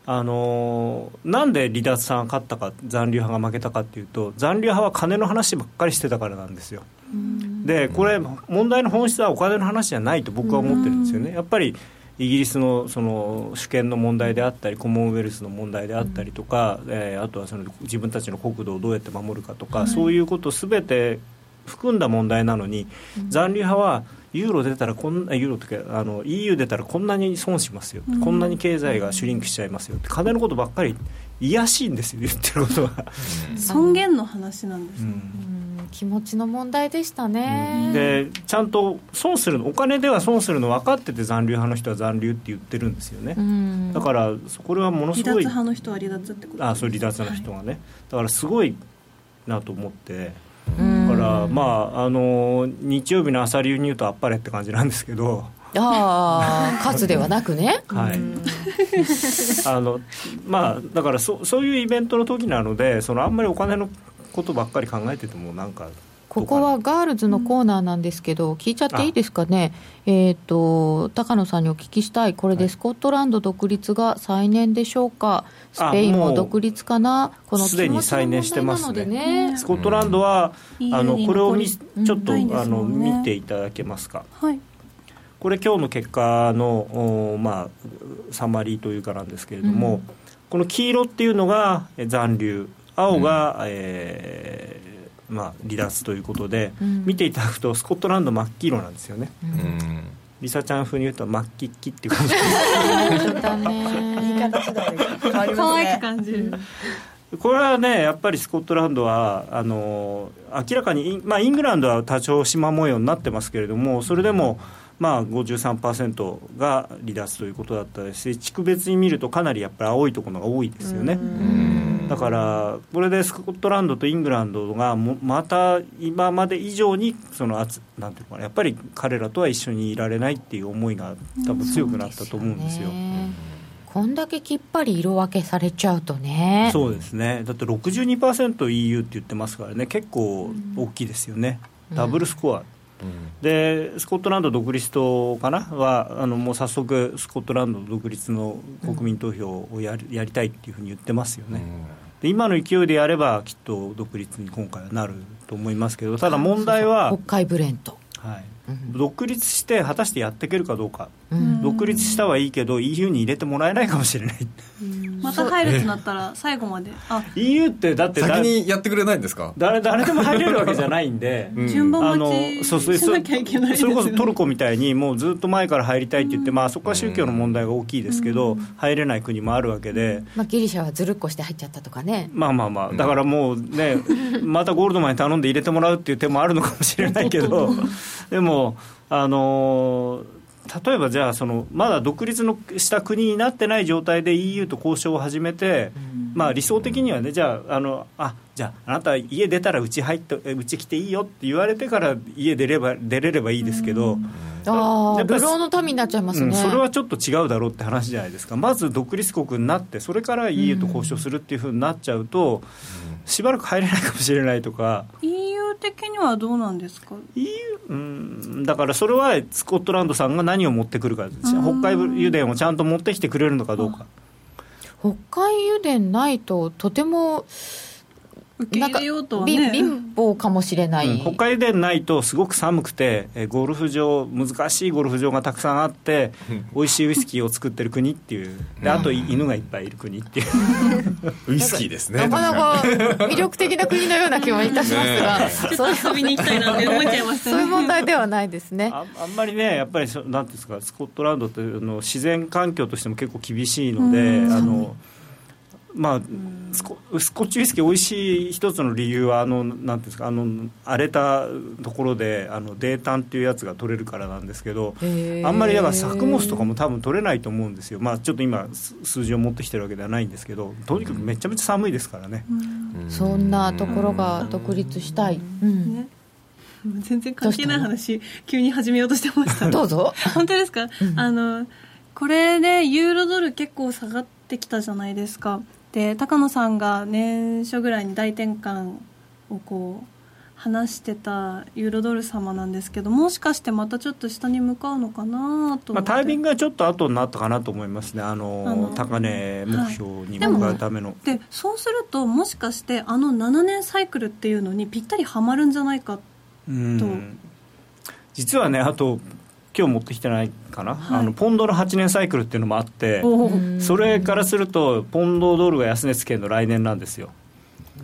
うん、あのー、なんで離脱さんが勝ったか残留派が負けたかっていうと残留派は金の話ばっかりしてたからなんですよ、うん、でこれ問題の本質はお金の話じゃないと僕は思ってるんですよね、やっぱりイギリスのその主権の問題であったりコモンウェルスの問題であったりとか、うん、えー、あとはその自分たちの国土をどうやって守るかとか、そういうことすべて含んだ問題なのに、うん、残留派はユーロ出たらこんなユーロとかあの EU 出たらこんなに損しますよ、うん、こんなに経済がシュリンクしちゃいますよって金のことばっかりいやしいんですよ言ってることは。尊厳の話なんですね、気持ちの問題でしたね、うん、でちゃんと損するのお金では損するの分かってて残留派の人は残留って言ってるんですよね、うん、だからこれはものすごい離脱派の人は離脱ってことあそう離脱の人がね、はい、だからすごいなと思って。だからまああの日曜日の朝流に言うとあっぱれって感じなんですけど。ああ勝つではなくね。はい。あのまあだからそそういうイベントの時なのでそのあんまりお金のことばっかり考えててもなんかここはガールズのコーナーなんですけど、聞いちゃっていいですかね、えーと、高野さんにお聞きしたい、これでスコットランド独立が再燃でしょうか、スペインも独立かな、このすでに再燃してますね、ね。スコットランドは、うん、あのこれをみちょっと、ね、あの見ていただけますか？はい。これ今日の結果の、まあ、サマリーというかなんですけれども、うん、この黄色っていうのが残留青が、うん、えー、まあ、離脱ということで、うん、見ていただくとスコットランド真っ黄色なんですよね、うん、リサちゃん風に言うと真っ黄っきっていう感じ。言い方次第で変わりますね。く感じる、これはねやっぱりスコットランドはあの明らかに、まあ、イングランドは多少縞模様になってますけれどもそれでも、まあ、53%が離脱ということだったですし地区別に見るとかなりやっぱり青いところが多いですよね。だからこれでスコットランドとイングランドがまた今まで以上にそのなんていうかやっぱり彼らとは一緒にいられないっていう思いが多分強くなったと思うんですよ。こんだけきっぱり色分けされちゃうとね。そうですね。だって 62%EU って言ってますからね結構大きいですよね、うん、ダブルスコアでスコットランド独立党かなはあのもう早速スコットランド独立の国民投票をやり,、やりたいっていうふうに言ってますよね、で今の勢いでやればきっと独立に今回はなると思いますけどただ問題は国会ブレント。はい独立して果たしてやっていけるかどうか、うん、独立したはいいけど EU に入れてもらえないかもしれない、また入るとなったら最後まで。あ。EU ってだって先にやってくれないんですか？誰誰でも入れるわけじゃないんで、うん、順番待ちしなきゃいけない、ね、それこそトルコみたいにもうずっと前から入りたいって言って、まあ、そこは宗教の問題が大きいですけど、入れない国もあるわけで、まあ、ギリシャはずるっこして入っちゃったとかね。まあまあまあ。だからもうねまたゴールドマンに頼んで入れてもらうっていう手もあるのかもしれないけどでもあの例えばじゃあその、まだ独立のした国になってない状態で EU と交渉を始めて、まあ、理想的にはね、じゃあ、あのあじゃあ、あなた、家出たらうち入ってうち来ていいよって言われてから家出れば出れればいいですけど、ああ、流浪の民になっちゃいますね、うん、それはちょっと違うだろうって話じゃないですか、まず独立国になって、それから EU と交渉するっていうふうになっちゃうと、しばらく入れないかもしれないとか。EU 的にはどうなんですか？EU うん。だからそれはスコットランドさんが何を持ってくるか、北海油田をちゃんと持ってきてくれるのかどうか。北海油田ないととても受け入れようとはね。貧乏かもしれない、うん、北海道ないとすごく寒くてえゴルフ場難しいゴルフ場がたくさんあって美味しいウイスキーを作ってる国っていう。であと犬がいっぱいいる国っていう。ウイスキーですねなかなか魅力的な国のような気もいたしますが、ね、遊びに行きたいなって思っちゃいました、ね、そういう問題ではないですね。ああんまりねやっぱりなんですかスコットランドってあの自然環境としても結構厳しいのであのまあ、スコスコッチウイスキー美味しい一つの理由はあのなんですかあの荒れたところであの泥炭っていうやつが取れるからなんですけどあんまりだから作物とかも多分取れないと思うんですよ、まあ、ちょっと今数字を持ってきてるわけではないんですけどとにかくめちゃめちゃ寒いですからね、そんなところが独立したい、うん。ね全然関係ない話急に始めようとしてました。どうぞ。本当ですか、うん、あのこれでユーロドル結構下がってきたじゃないですかで高野さんが年初ぐらいに大転換をこう話してたユーロドル様なんですけどもしかしてまたちょっと下に向かうのかなと、まあ、タイミングがちょっと後になったかなと思いますね。あの高値目標に向かうための、はい、でそうするともしかしてあの7年サイクルっていうのにぴったりはまるんじゃないかと。実はねあと今日持ってきてないかな、はい、あのポンドの8年サイクルっていうのもあってそれからするとポンドドルが安値つけるの来年なんですよ。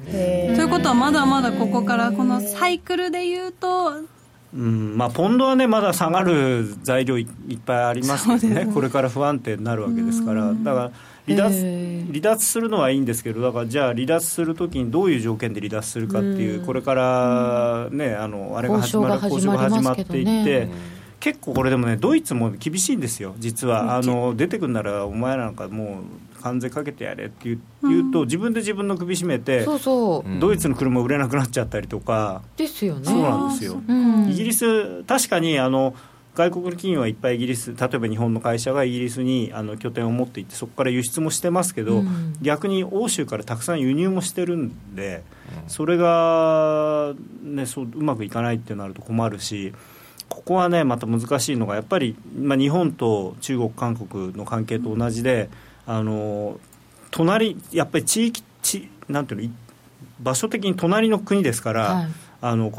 ということはまだまだここからこのサイクルでいうとうんまあ、ポンドはねまだ下がる材料いっぱいありますけどね、ね、これから不安定になるわけですから。だから離脱離脱するのはいいんですけどだからじゃあ離脱するときにどういう条件で離脱するかっていうこれからねあのあれが始まる交渉が始まっていって。結構これでもねドイツも厳しいんですよ実は。あの出てくるならお前なんかもう関税かけてやれって言うと、自分で自分の首絞めてそうそう。ドイツの車売れなくなっちゃったりとか。ですよね。そうなんですよ、イギリス確かにあの外国の企業はいっぱいイギリス例えば日本の会社がイギリスにあの拠点を持っていってそこから輸出もしてますけど、うん、逆に欧州からたくさん輸入もしてるんで、それが、ね、そううまくいかないってなると困るし。ここはねまた難しいのがやっぱり、まあ、日本と中国韓国の関係と同じで、あの隣やっぱり地域地なんていうの場所的に隣の国ですから、はい、あの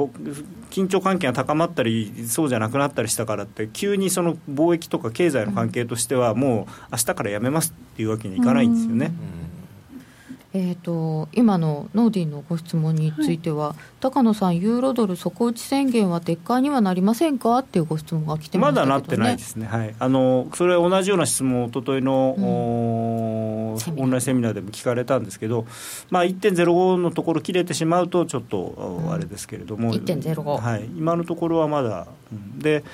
緊張関係が高まったりそうじゃなくなったりしたからって急にその貿易とか経済の関係としてはもう明日からやめますっていうわけにいかないんですよね。うんえーと、今のノーディンのご質問については、はい、高野さん、ユーロドル底打ち宣言は撤回にはなりませんか？っていうご質問が来てま、ね、まだなってないですね、はい、あのそれ同じような質問をおとといの、うん、オンラインセミナーでも聞かれたんですけど、まあ、1.05のところ切れてしまうと、ちょっとあれですけれども、うん、はい、今のところはまだ、うん、で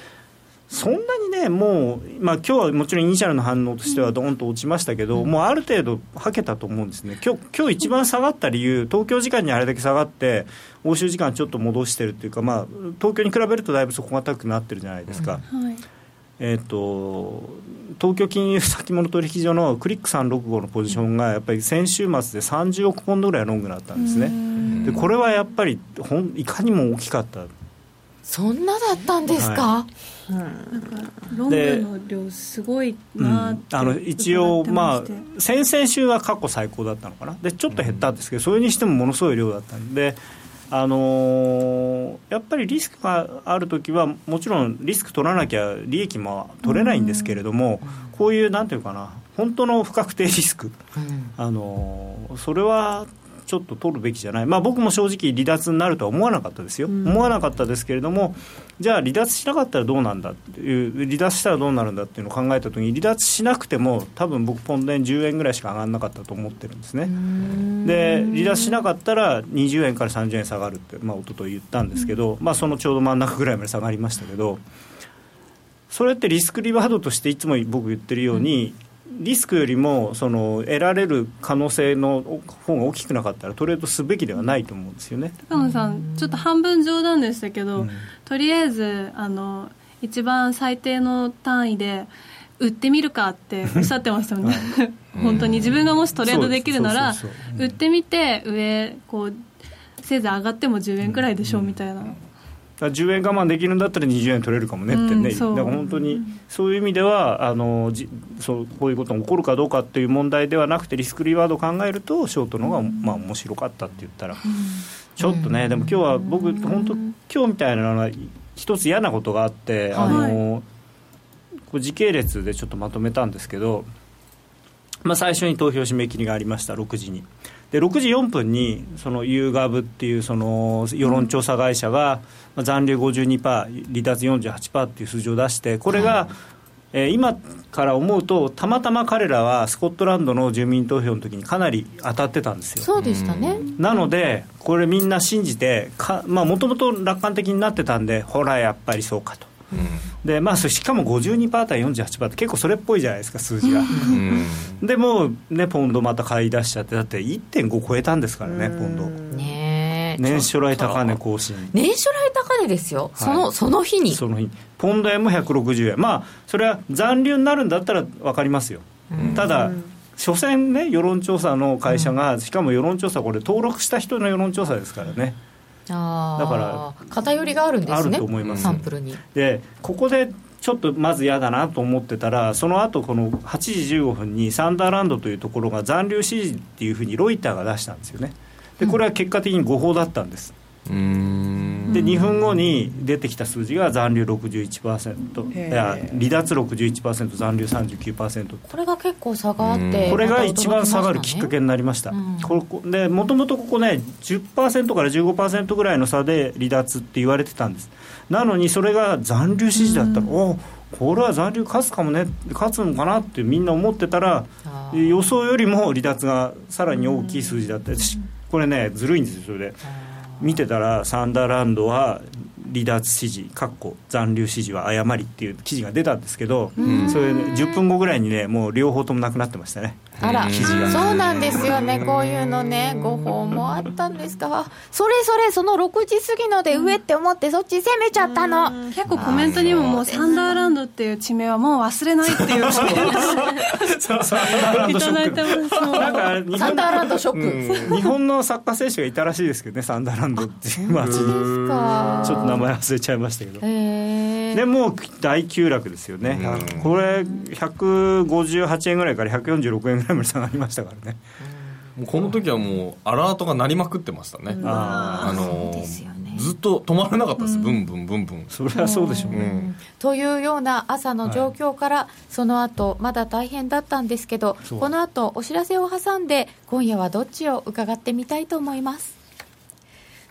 そんなにね、もう、まあ今日はもちろんイニシャルの反応としてはどんと落ちましたけど、うん、もうある程度、はけたと思うんですね、今日今日一番下がった理由、東京時間にあれだけ下がって、欧州時間ちょっと戻してるっていうか、まあ、東京に比べるとだいぶそこが高くなってるじゃないですか。うん。はい。えーと、東京金融先物取引所のクリック365のポジションがやっぱり先週末で30億ポンドぐらいロングだったんですね、でこれはやっぱりほんいかにも大きかった。そんなだったんですか、はい、うん、なんかロングの量すごいなって、うん、あの一応まあ先々週は過去最高だったのかな？でちょっと減ったんですけど、それにしてもものすごい量だったんであのー、やっぱりリスクがあるときはもちろんリスク取らなきゃ利益も取れないんですけれども、こういうなんていうかな本当の不確定リスク、あのー、それはちょっと取るべきじゃない、まあ、僕も正直、離脱になるとは思わなかったですよ、うん、思わなかったですけれども、じゃあ、離脱しなかったらどうなんだっていう、離脱したらどうなるんだっていうのを考えたときに、離脱しなくても、多分僕、ポンデン10円ぐらいしか上がらなかったと思ってるんですね。で、離脱しなかったら、20円から30円下がるって、まあ一昨日言ったんですけど、まあ、そのちょうど真ん中ぐらいまで下がりましたけど。それってリスクリワードとしていつも僕言ってるように、うん、リスクよりもその得られる可能性の方が大きくなかったらトレードすべきではないと思うんですよね。高野さん、ちょっと半分冗談でしたけど、うん、とりあえずあの一番最低の単位で売ってみるかっておっしゃってましたよね。本当に自分がもしトレードできるなら売ってみて上こうせいぜい上がっても10円くらいでしょうみたいな。10円我慢できるんだったら20円取れるかもねってね、うん、だから本当にそういう意味ではあのじそうこういうことが起こるかどうかっていう問題ではなくてリスクリワードを考えるとショートの方がまあ面白かったって言ったら、ちょっとねでも今日は僕本当今日みたいなのは一つ嫌なことがあって、あのこ時系列でちょっとまとめたんですけど、まあ、最初に投票締め切りがありました6時に。で6時4分にそのユーガブっていうその世論調査会社が、まあ、残留52%離脱48%っていう数字を出してこれが、えー、今から思うとたまたま彼らはスコットランドの住民投票の時にかなり当たってたんですよ。そうでしたね。なのでこれみんな信じてもともと楽観的になってたんでほらやっぱりそうかとでまあ、しかも52%対48%って結構それっぽいじゃないですか数字が、でもねポンドまた買い出しちゃってだって1.5超えたんですからねポンド。ね年初来高値更新。年初来高値ですよ、そのその日に。その日。ポンド円も160円。まあそれは残留になるんだったら分かりますよ、ただ所詮ね世論調査の会社が、しかも世論調査これ登録した人の世論調査ですからね、あだから偏りがあるんですねあると思います。サンプルに。でここでちょっとまず嫌だなと思ってたらその後この8時15分にサンダーランドというところが残留支持っていうふうにロイターが出したんですよね。でこれは結果的に誤報だったんです、うんで2分後に出てきた数字が残留61%いや離脱61%残留39%これが結構差があってこれが一番下がるきっかけになりました、うん、でもともとここね10%から15%ぐらいの差で離脱って言われてたんです。なのにそれが残留支持だったら、うん、おこれは残留勝つかもね勝つのかなってみんな思ってたら予想よりも離脱がさらに大きい数字だった。これねずるいんですよそれで。見てたらサンダーランドは離脱指示かっこ残留指示は誤りっていう記事が出たんですけど、うん、それ、ね、10分後ぐらいにねもう両方ともなくなってましたねあらそうなんですよね。こういうのね誤報もあったんですかそれそれその6時過ぎので上って思ってそっち攻めちゃったの。結構コメントにももうサンダーランドっていう地名はもう忘れないっていう。サンダーランドショック。なんかサンダーランドショック、日本のサッカー選手がいたらしいですけどねサンダーランドっていう街に。ちょっと名前忘れちゃいましたけどでもう大急落ですよね。これ158円ぐらいから146円ぐらいまで下がりましたからね。もうこの時はもうアラートが鳴りまくってましたね。あのー、ずっと止まらなかったです、ブンブンブンブン。それはそうでしょうね。というような朝の状況から、その後まだ大変だったんですけど、この後お知らせを挟んで、今夜はどっちを伺ってみたいと思います。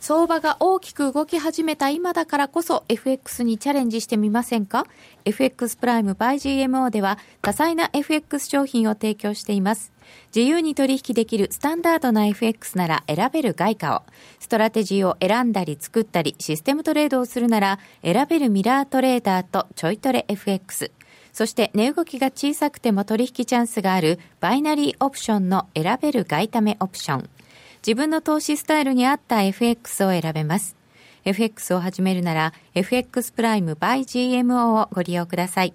相場が大きく動き始めた今だからこそ FX にチャレンジしてみませんか ?FX プライム by GMO では多彩な FX 商品を提供しています。自由に取引できるスタンダードな FX なら選べる外貨を、ストラテジーを選んだり作ったりシステムトレードをするなら選べるミラートレーダーとちょいトレ FX。そして値動きが小さくても取引チャンスがあるバイナリーオプションの選べる外為オプション。自分の投資スタイルに合った FX を選べます。FX を始めるなら FX プライム by GMO をご利用ください。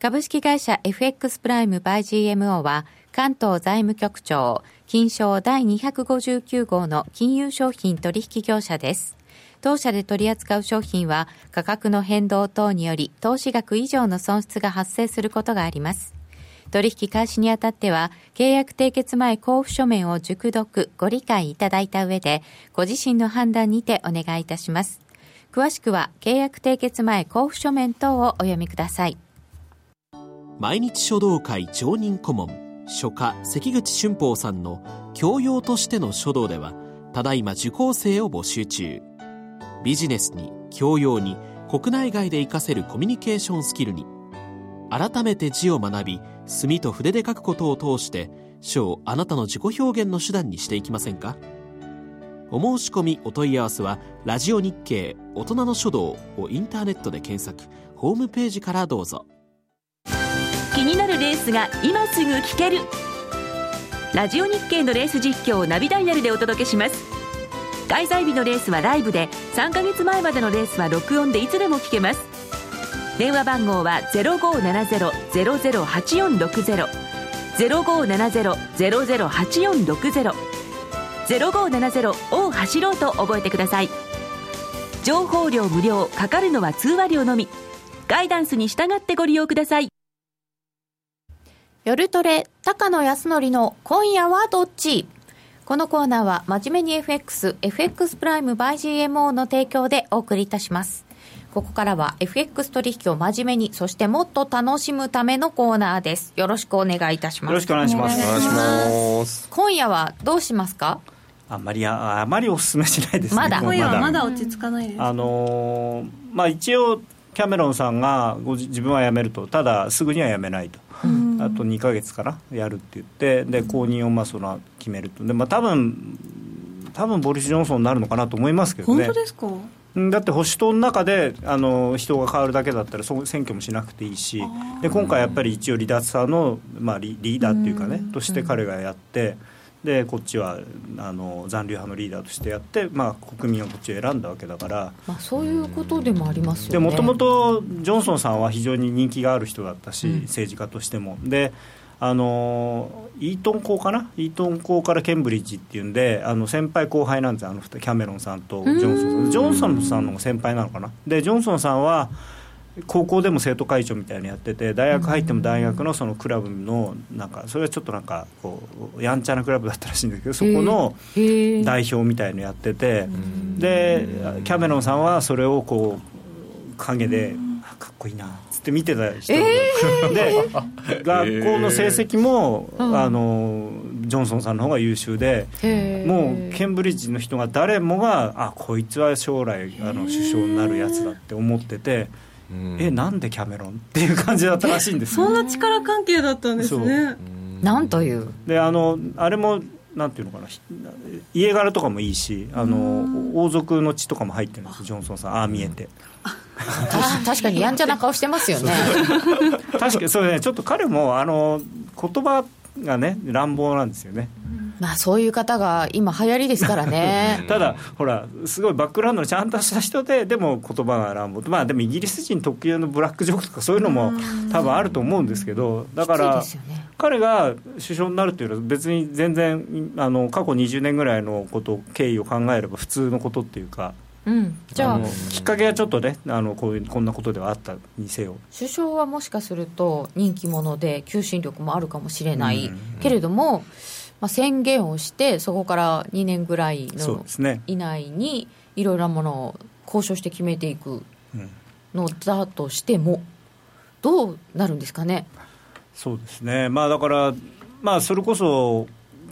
株式会社 FX プライム by GMO は関東財務局長金賞第259号の金融商品取引業者です。当社で取り扱う商品は価格の変動等により投資額以上の損失が発生することがあります。取引開始にあたっては、契約締結前交付書面を熟読、ご理解いただいた上で、ご自身の判断にてお願いいたします。詳しくは、契約締結前交付書面等をお読みください。毎日書道会常任顧問、書家関口俊宝さんの教養としての書道では、ただいま受講生を募集中。ビジネスに、教養に、国内外で活かせるコミュニケーションスキルに、改めて字を学び、墨と筆で書くことを通して書をあなたの自己表現の手段にしていきませんか？お申し込みお問い合わせは「ラジオ日経大人の書道」をインターネットで検索ホームページからどうぞ。気になるレースが今すぐ聞ける。ラジオ日経のレース実況をナビダイヤルでお届けします。開催日のレースはライブで3ヶ月前までのレースは録音でいつでも聞けます。電話番号は0570-008460 0570-008460 0570を走ろうと覚えてください。情報量無料かかるのは通話料のみ。ガイダンスに従ってご利用ください。夜トレ高野康則の今夜はどっち？このコーナーは真面目に FX、FX プライム by GMO の提供でお送りいたします。ここからは FX 取引を真面目に、そしてもっと楽しむためのコーナーです。よろしくお願いいたします。よろしくお願いします。お願いします。今夜はどうしますか？あまりあ、あまりお勧めしないですね。まだ、今夜はまだ落ち着かないです。あのー、まあ一応、キャメロンさんがご自分は辞めると、ただすぐには辞めないと、あと2か月からやるって言って、で後任をまあその決めると、でまあ多分多分ボリス・ジョンソンになるのかなと思いますけどね。本当ですか？だって保守党の中であの人が変わるだけだったらそ選挙もしなくていいしで今回やっぱり一応離脱派の、まあ、リーダーっていうかねとして彼がやって。でこっちはあの残留派のリーダーとしてやって、まあ、国民はこっちを選んだわけだから、まあ、そういうことでもありますよね。もともとジョンソンさんは非常に人気がある人だったし、うん、政治家としても。であのイートン校かな？イートン校からケンブリッジっていうんであの先輩後輩なんですあのキャメロンさんとジョンソンさん。ジョンソンさんの方が先輩なのかな？でジョンソンさんは高校でも生徒会長みたいにやってて大学入っても大学のそのクラブのなんかそれはちょっとなんかこうやんちゃなクラブだったらしいんですけどそこの代表みたいのやっててでキャメロンさんはそれをこう陰でかっこいいなって見てた人、で学校の成績も、あのジョンソンさんの方が優秀でもうケンブリッジの人が誰もがあこいつは将来あの首相になるやつだって思ってて。えなんでキャメロン？っていう感じだったらしいんですそんな力関係だったんですね。なんという？であのあれもなんていうのかな家柄とかもいいしあの王族の血とかも入ってるんですジョンソンさんああ見えて確かにやんちゃな顔してますよね。確かにそうね。ちょっと彼もあの言葉がね乱暴なんですよね。まあそういう方が今流行りですからね。ただほらすごいバックグラウンドのちゃんとした人ででも言葉が乱暴。まあでもイギリス人特有のブラックジョークとかそういうのも多分あると思うんですけどだから、彼が首相になるというのは別に全然あの過去20年ぐらいのこと経緯を考えれば普通のことっていうかうん、じゃあ。きっかけはちょっとねあのこういうこんなことではあったにせよ。首相はもしかすると人気者で求心力もあるかもしれない、けれども、まあ、宣言をしてそこから2年ぐらいの以内にいろいろなものを交渉して決めていくのだとしてもどうなるんですかね？そうですね。まあだからまあそれこそ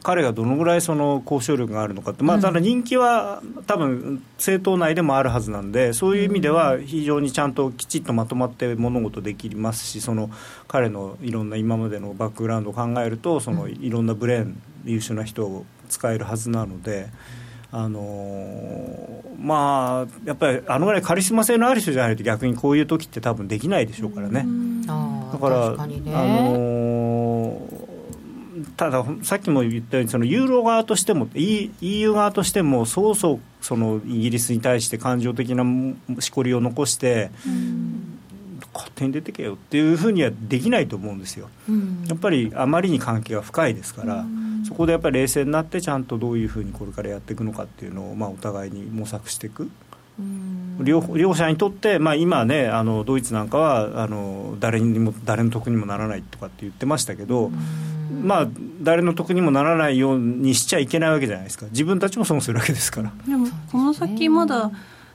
彼がどのぐらいその交渉力があるのかって、まあ、ただ人気は多分政党内でもあるはずなんで、そういう意味では非常にちゃんときちっとまとまって物事できますし、その彼のいろんな今までのバックグラウンドを考えると、そのいろんなブレーン、優秀な人を使えるはずなので。あのー、まあやっぱりあのぐらいカリスマ性のある人じゃないと逆にこういう時って多分できないでしょうからね。だから、ね、あのーただ、さっきも言ったように、そのユーロ側としても、EU 側としても、そうそうそのイギリスに対して感情的なしこりを残して、勝手に出てけよっていうふうにはできないと思うんですよ、やっぱりあまりに関係が深いですから、そこでやっぱり冷静になって、ちゃんとどういうふうにこれからやっていくのかっていうのを、まあ、お互いに模索していく。両両者にとって、まあ、今ねあのドイツなんかはあの誰にも誰の得にもならないとかって言ってましたけど、まあ、誰の得にもならないようにしちゃいけないわけじゃないですか。自分たちも損するわけですから。でもこの先まだ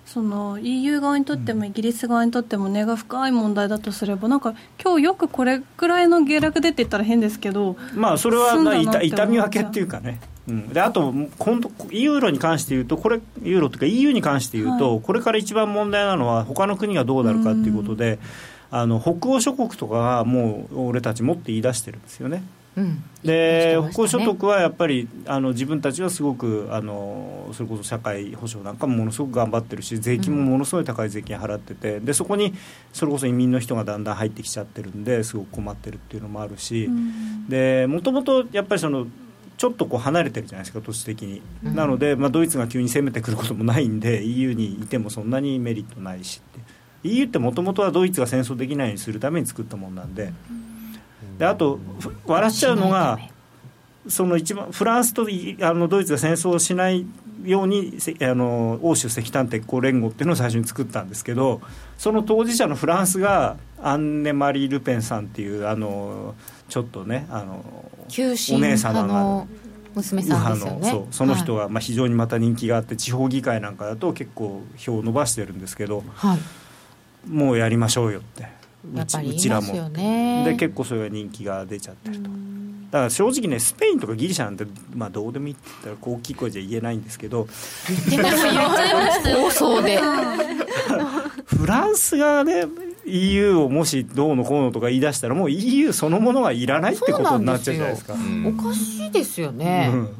その EU 側にとってもイギリス側にとっても根が深い問題だとすればなんか今日よくこれくらいの下落でって言ったら変ですけどまあそれは痛痛み分けっていうかね。うん、であと今度ユーロに関して言うとこれユーロというか EU に関して言うと、はい、これから一番問題なのは他の国がどうなるかということで、あの北欧諸国とかがもう俺たちもって言い出してるんですよね。うん、で、ね、復興所得はやっぱりあの自分たちはすごくあのそれこそ社会保障なんかもものすごく頑張ってるし税金もものすごい高い税金払ってて、でそこにそれこそ移民の人がだんだん入ってきちゃってるんですごく困ってるっていうのもあるし、うん、でもともとやっぱりそのちょっとこう離れてるじゃないですか都市的に、うん、なので、まあ、ドイツが急に攻めてくることもないんで EU にいてもそんなにメリットないしって。EU ってもともとはドイツが戦争できないようにするために作ったもんなんでであと笑っちゃうのがその一番フランスとあのドイツが戦争をしないようにあの欧州石炭鉄鋼連合っていうのを最初に作ったんですけどその当事者のフランスがアンネ・マリー・ルペンさんっていうあのちょっとねあのお姉様が。娘さんですよね。そうその人がまあ非常にまた人気があって地方議会なんかだと結構票を伸ばしてるんですけど、はい、もうやりましょうよってうちうちらも。で結構それが人気が出ちゃってると。だから正直ねスペインとかギリシャなんてまあどうでもいいって言ったら大きい声じゃ言えないんですけど言って言っちゃいました放送で。フランスがね EU をもしどうのこうのとか言い出したらもう EU そのものがいらないってことになっちゃうじゃないですか。おかしいですよね、うん、ど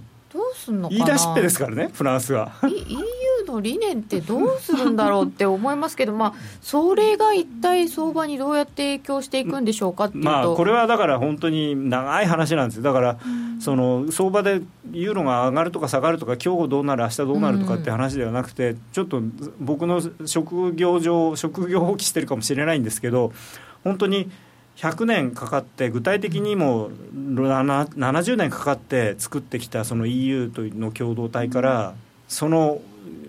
うすんの言い出しっぺですからねフランスは。EU の理念ってどうするんだろうって思いますけど、まあ、それが一体相場にどうやって影響していくんでしょうかっていうと、まあ、これはだから本当に長い話なんですよ。だから、その相場でユーロが上がるとか下がるとか今日どうなる明日どうなるとかって話ではなくて、ちょっと僕の職業上職業放棄してるかもしれないんですけど本当に100年かかって具体的にも70年かかって作ってきたその EU との共同体からその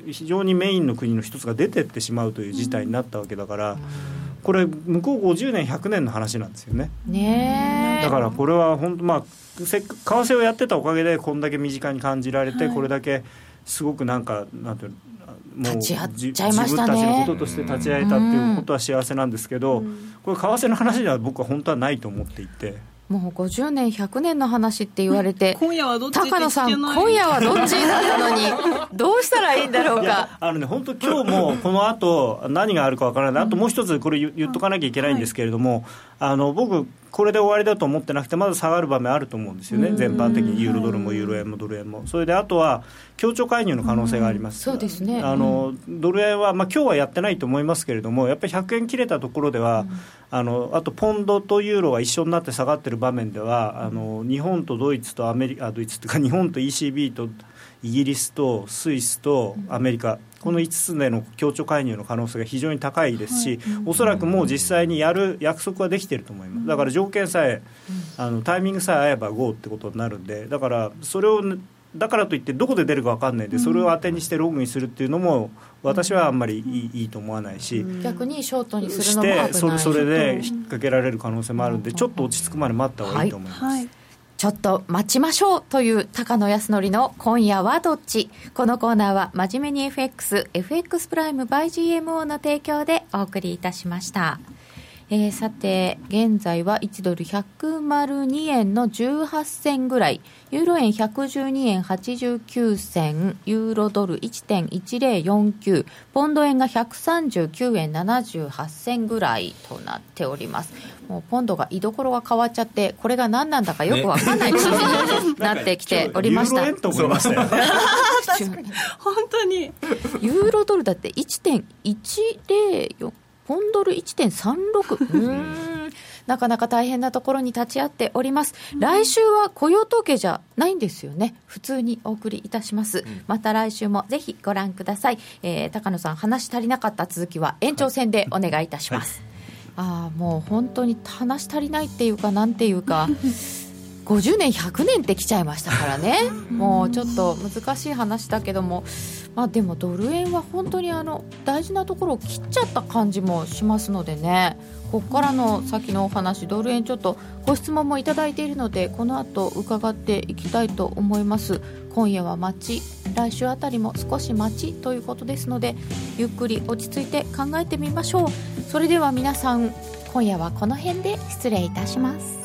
非常にメインの国の一つが出てってしまうという事態になったわけだから。これ向こう50年100年の話なんですよね。ねだからこれは本当まあ為替をやってたおかげでこんだけ身近に感じられて、これだけすごくなんかなんていうもう立ち会っちゃいましたね。自分たちのこととして立ち会えたっていうことは幸せなんですけど、これ為替の話では僕は本当はないと思っていて。もう50年100年の話って言われて今夜はどっち高野さん今夜はどっちだったのに どうしたらいいんだろうか。あのね本当今日も この後何があるかわからない。あともう一つこれ言っとかなきゃいけないんですけれども、あの僕これで終わりだと思ってなくてまだ下がる場面あると思うんですよね。全般的に。ユーロドルもユーロ円もドル円も。それであとは協調介入の可能性があります。そうですね。あのドル円は、まあ、今日はやってないと思いますけれどもやっぱり100円切れたところでは、あのあとポンドとユーロが一緒になって下がってる場面ではあの日本とドイツとアメリカドイツというか日本と ECB とイギリスとスイスとアメリカ、この5つでの協調介入の可能性が非常に高いですし、おそらくもう実際にやる約束はできていると思います、だから条件さえ、あのタイミングさえ合えば GO ってことになるんで、だからそれを、だからといってどこで出るか分かんないんで、それを当てにしてロングにするっていうのも、私はあんまりいいいいと思わないし、逆にショートにするのも危ない。してそれで引っ掛けられる可能性もあるんで、ちょっと落ち着くまで待った方がいいと思います。はい。はいちょっと待ちましょうという高野康則の今夜はどっち？このコーナーは真面目に FX、FX プライム by GMO の提供でお送りいたしました。えー、さて、現在は1ドル102円の18銭ぐらい、ユーロ円112円89銭、ユーロドル1.1049、ポンド円が139円78銭ぐらいとなっております。もうポンドが居所が変わっちゃって、これが何なんだかよくわかんない感じになってきておりました。ユーロ円と思いましたよ本当に。ユーロドルだって1.104ポンドル1.36。うんなかなか大変なところに立ち会っております。来週は雇用統計じゃないんですよね。普通にお送りいたします。また来週もぜひご覧ください。えー、高野さん、話足りなかった続きは延長戦でお願いいたします。はい、ああ、もう本当に話足りないっていうか、なんていうか。50年、100年ってきちゃいましたからね、もうちょっと難しい話だけども、まあ、でもドル円は本当にあの大事なところを切っちゃった感じもしますのでね、ここからの先のお話、ドル円、ちょっとご質問もいただいているので、この後伺っていきたいと思います。今夜は待ち来週あたりも少し待ちということですのでゆっくり落ち着いて考えてみましょう。それでは皆さん今夜はこの辺で失礼いたします。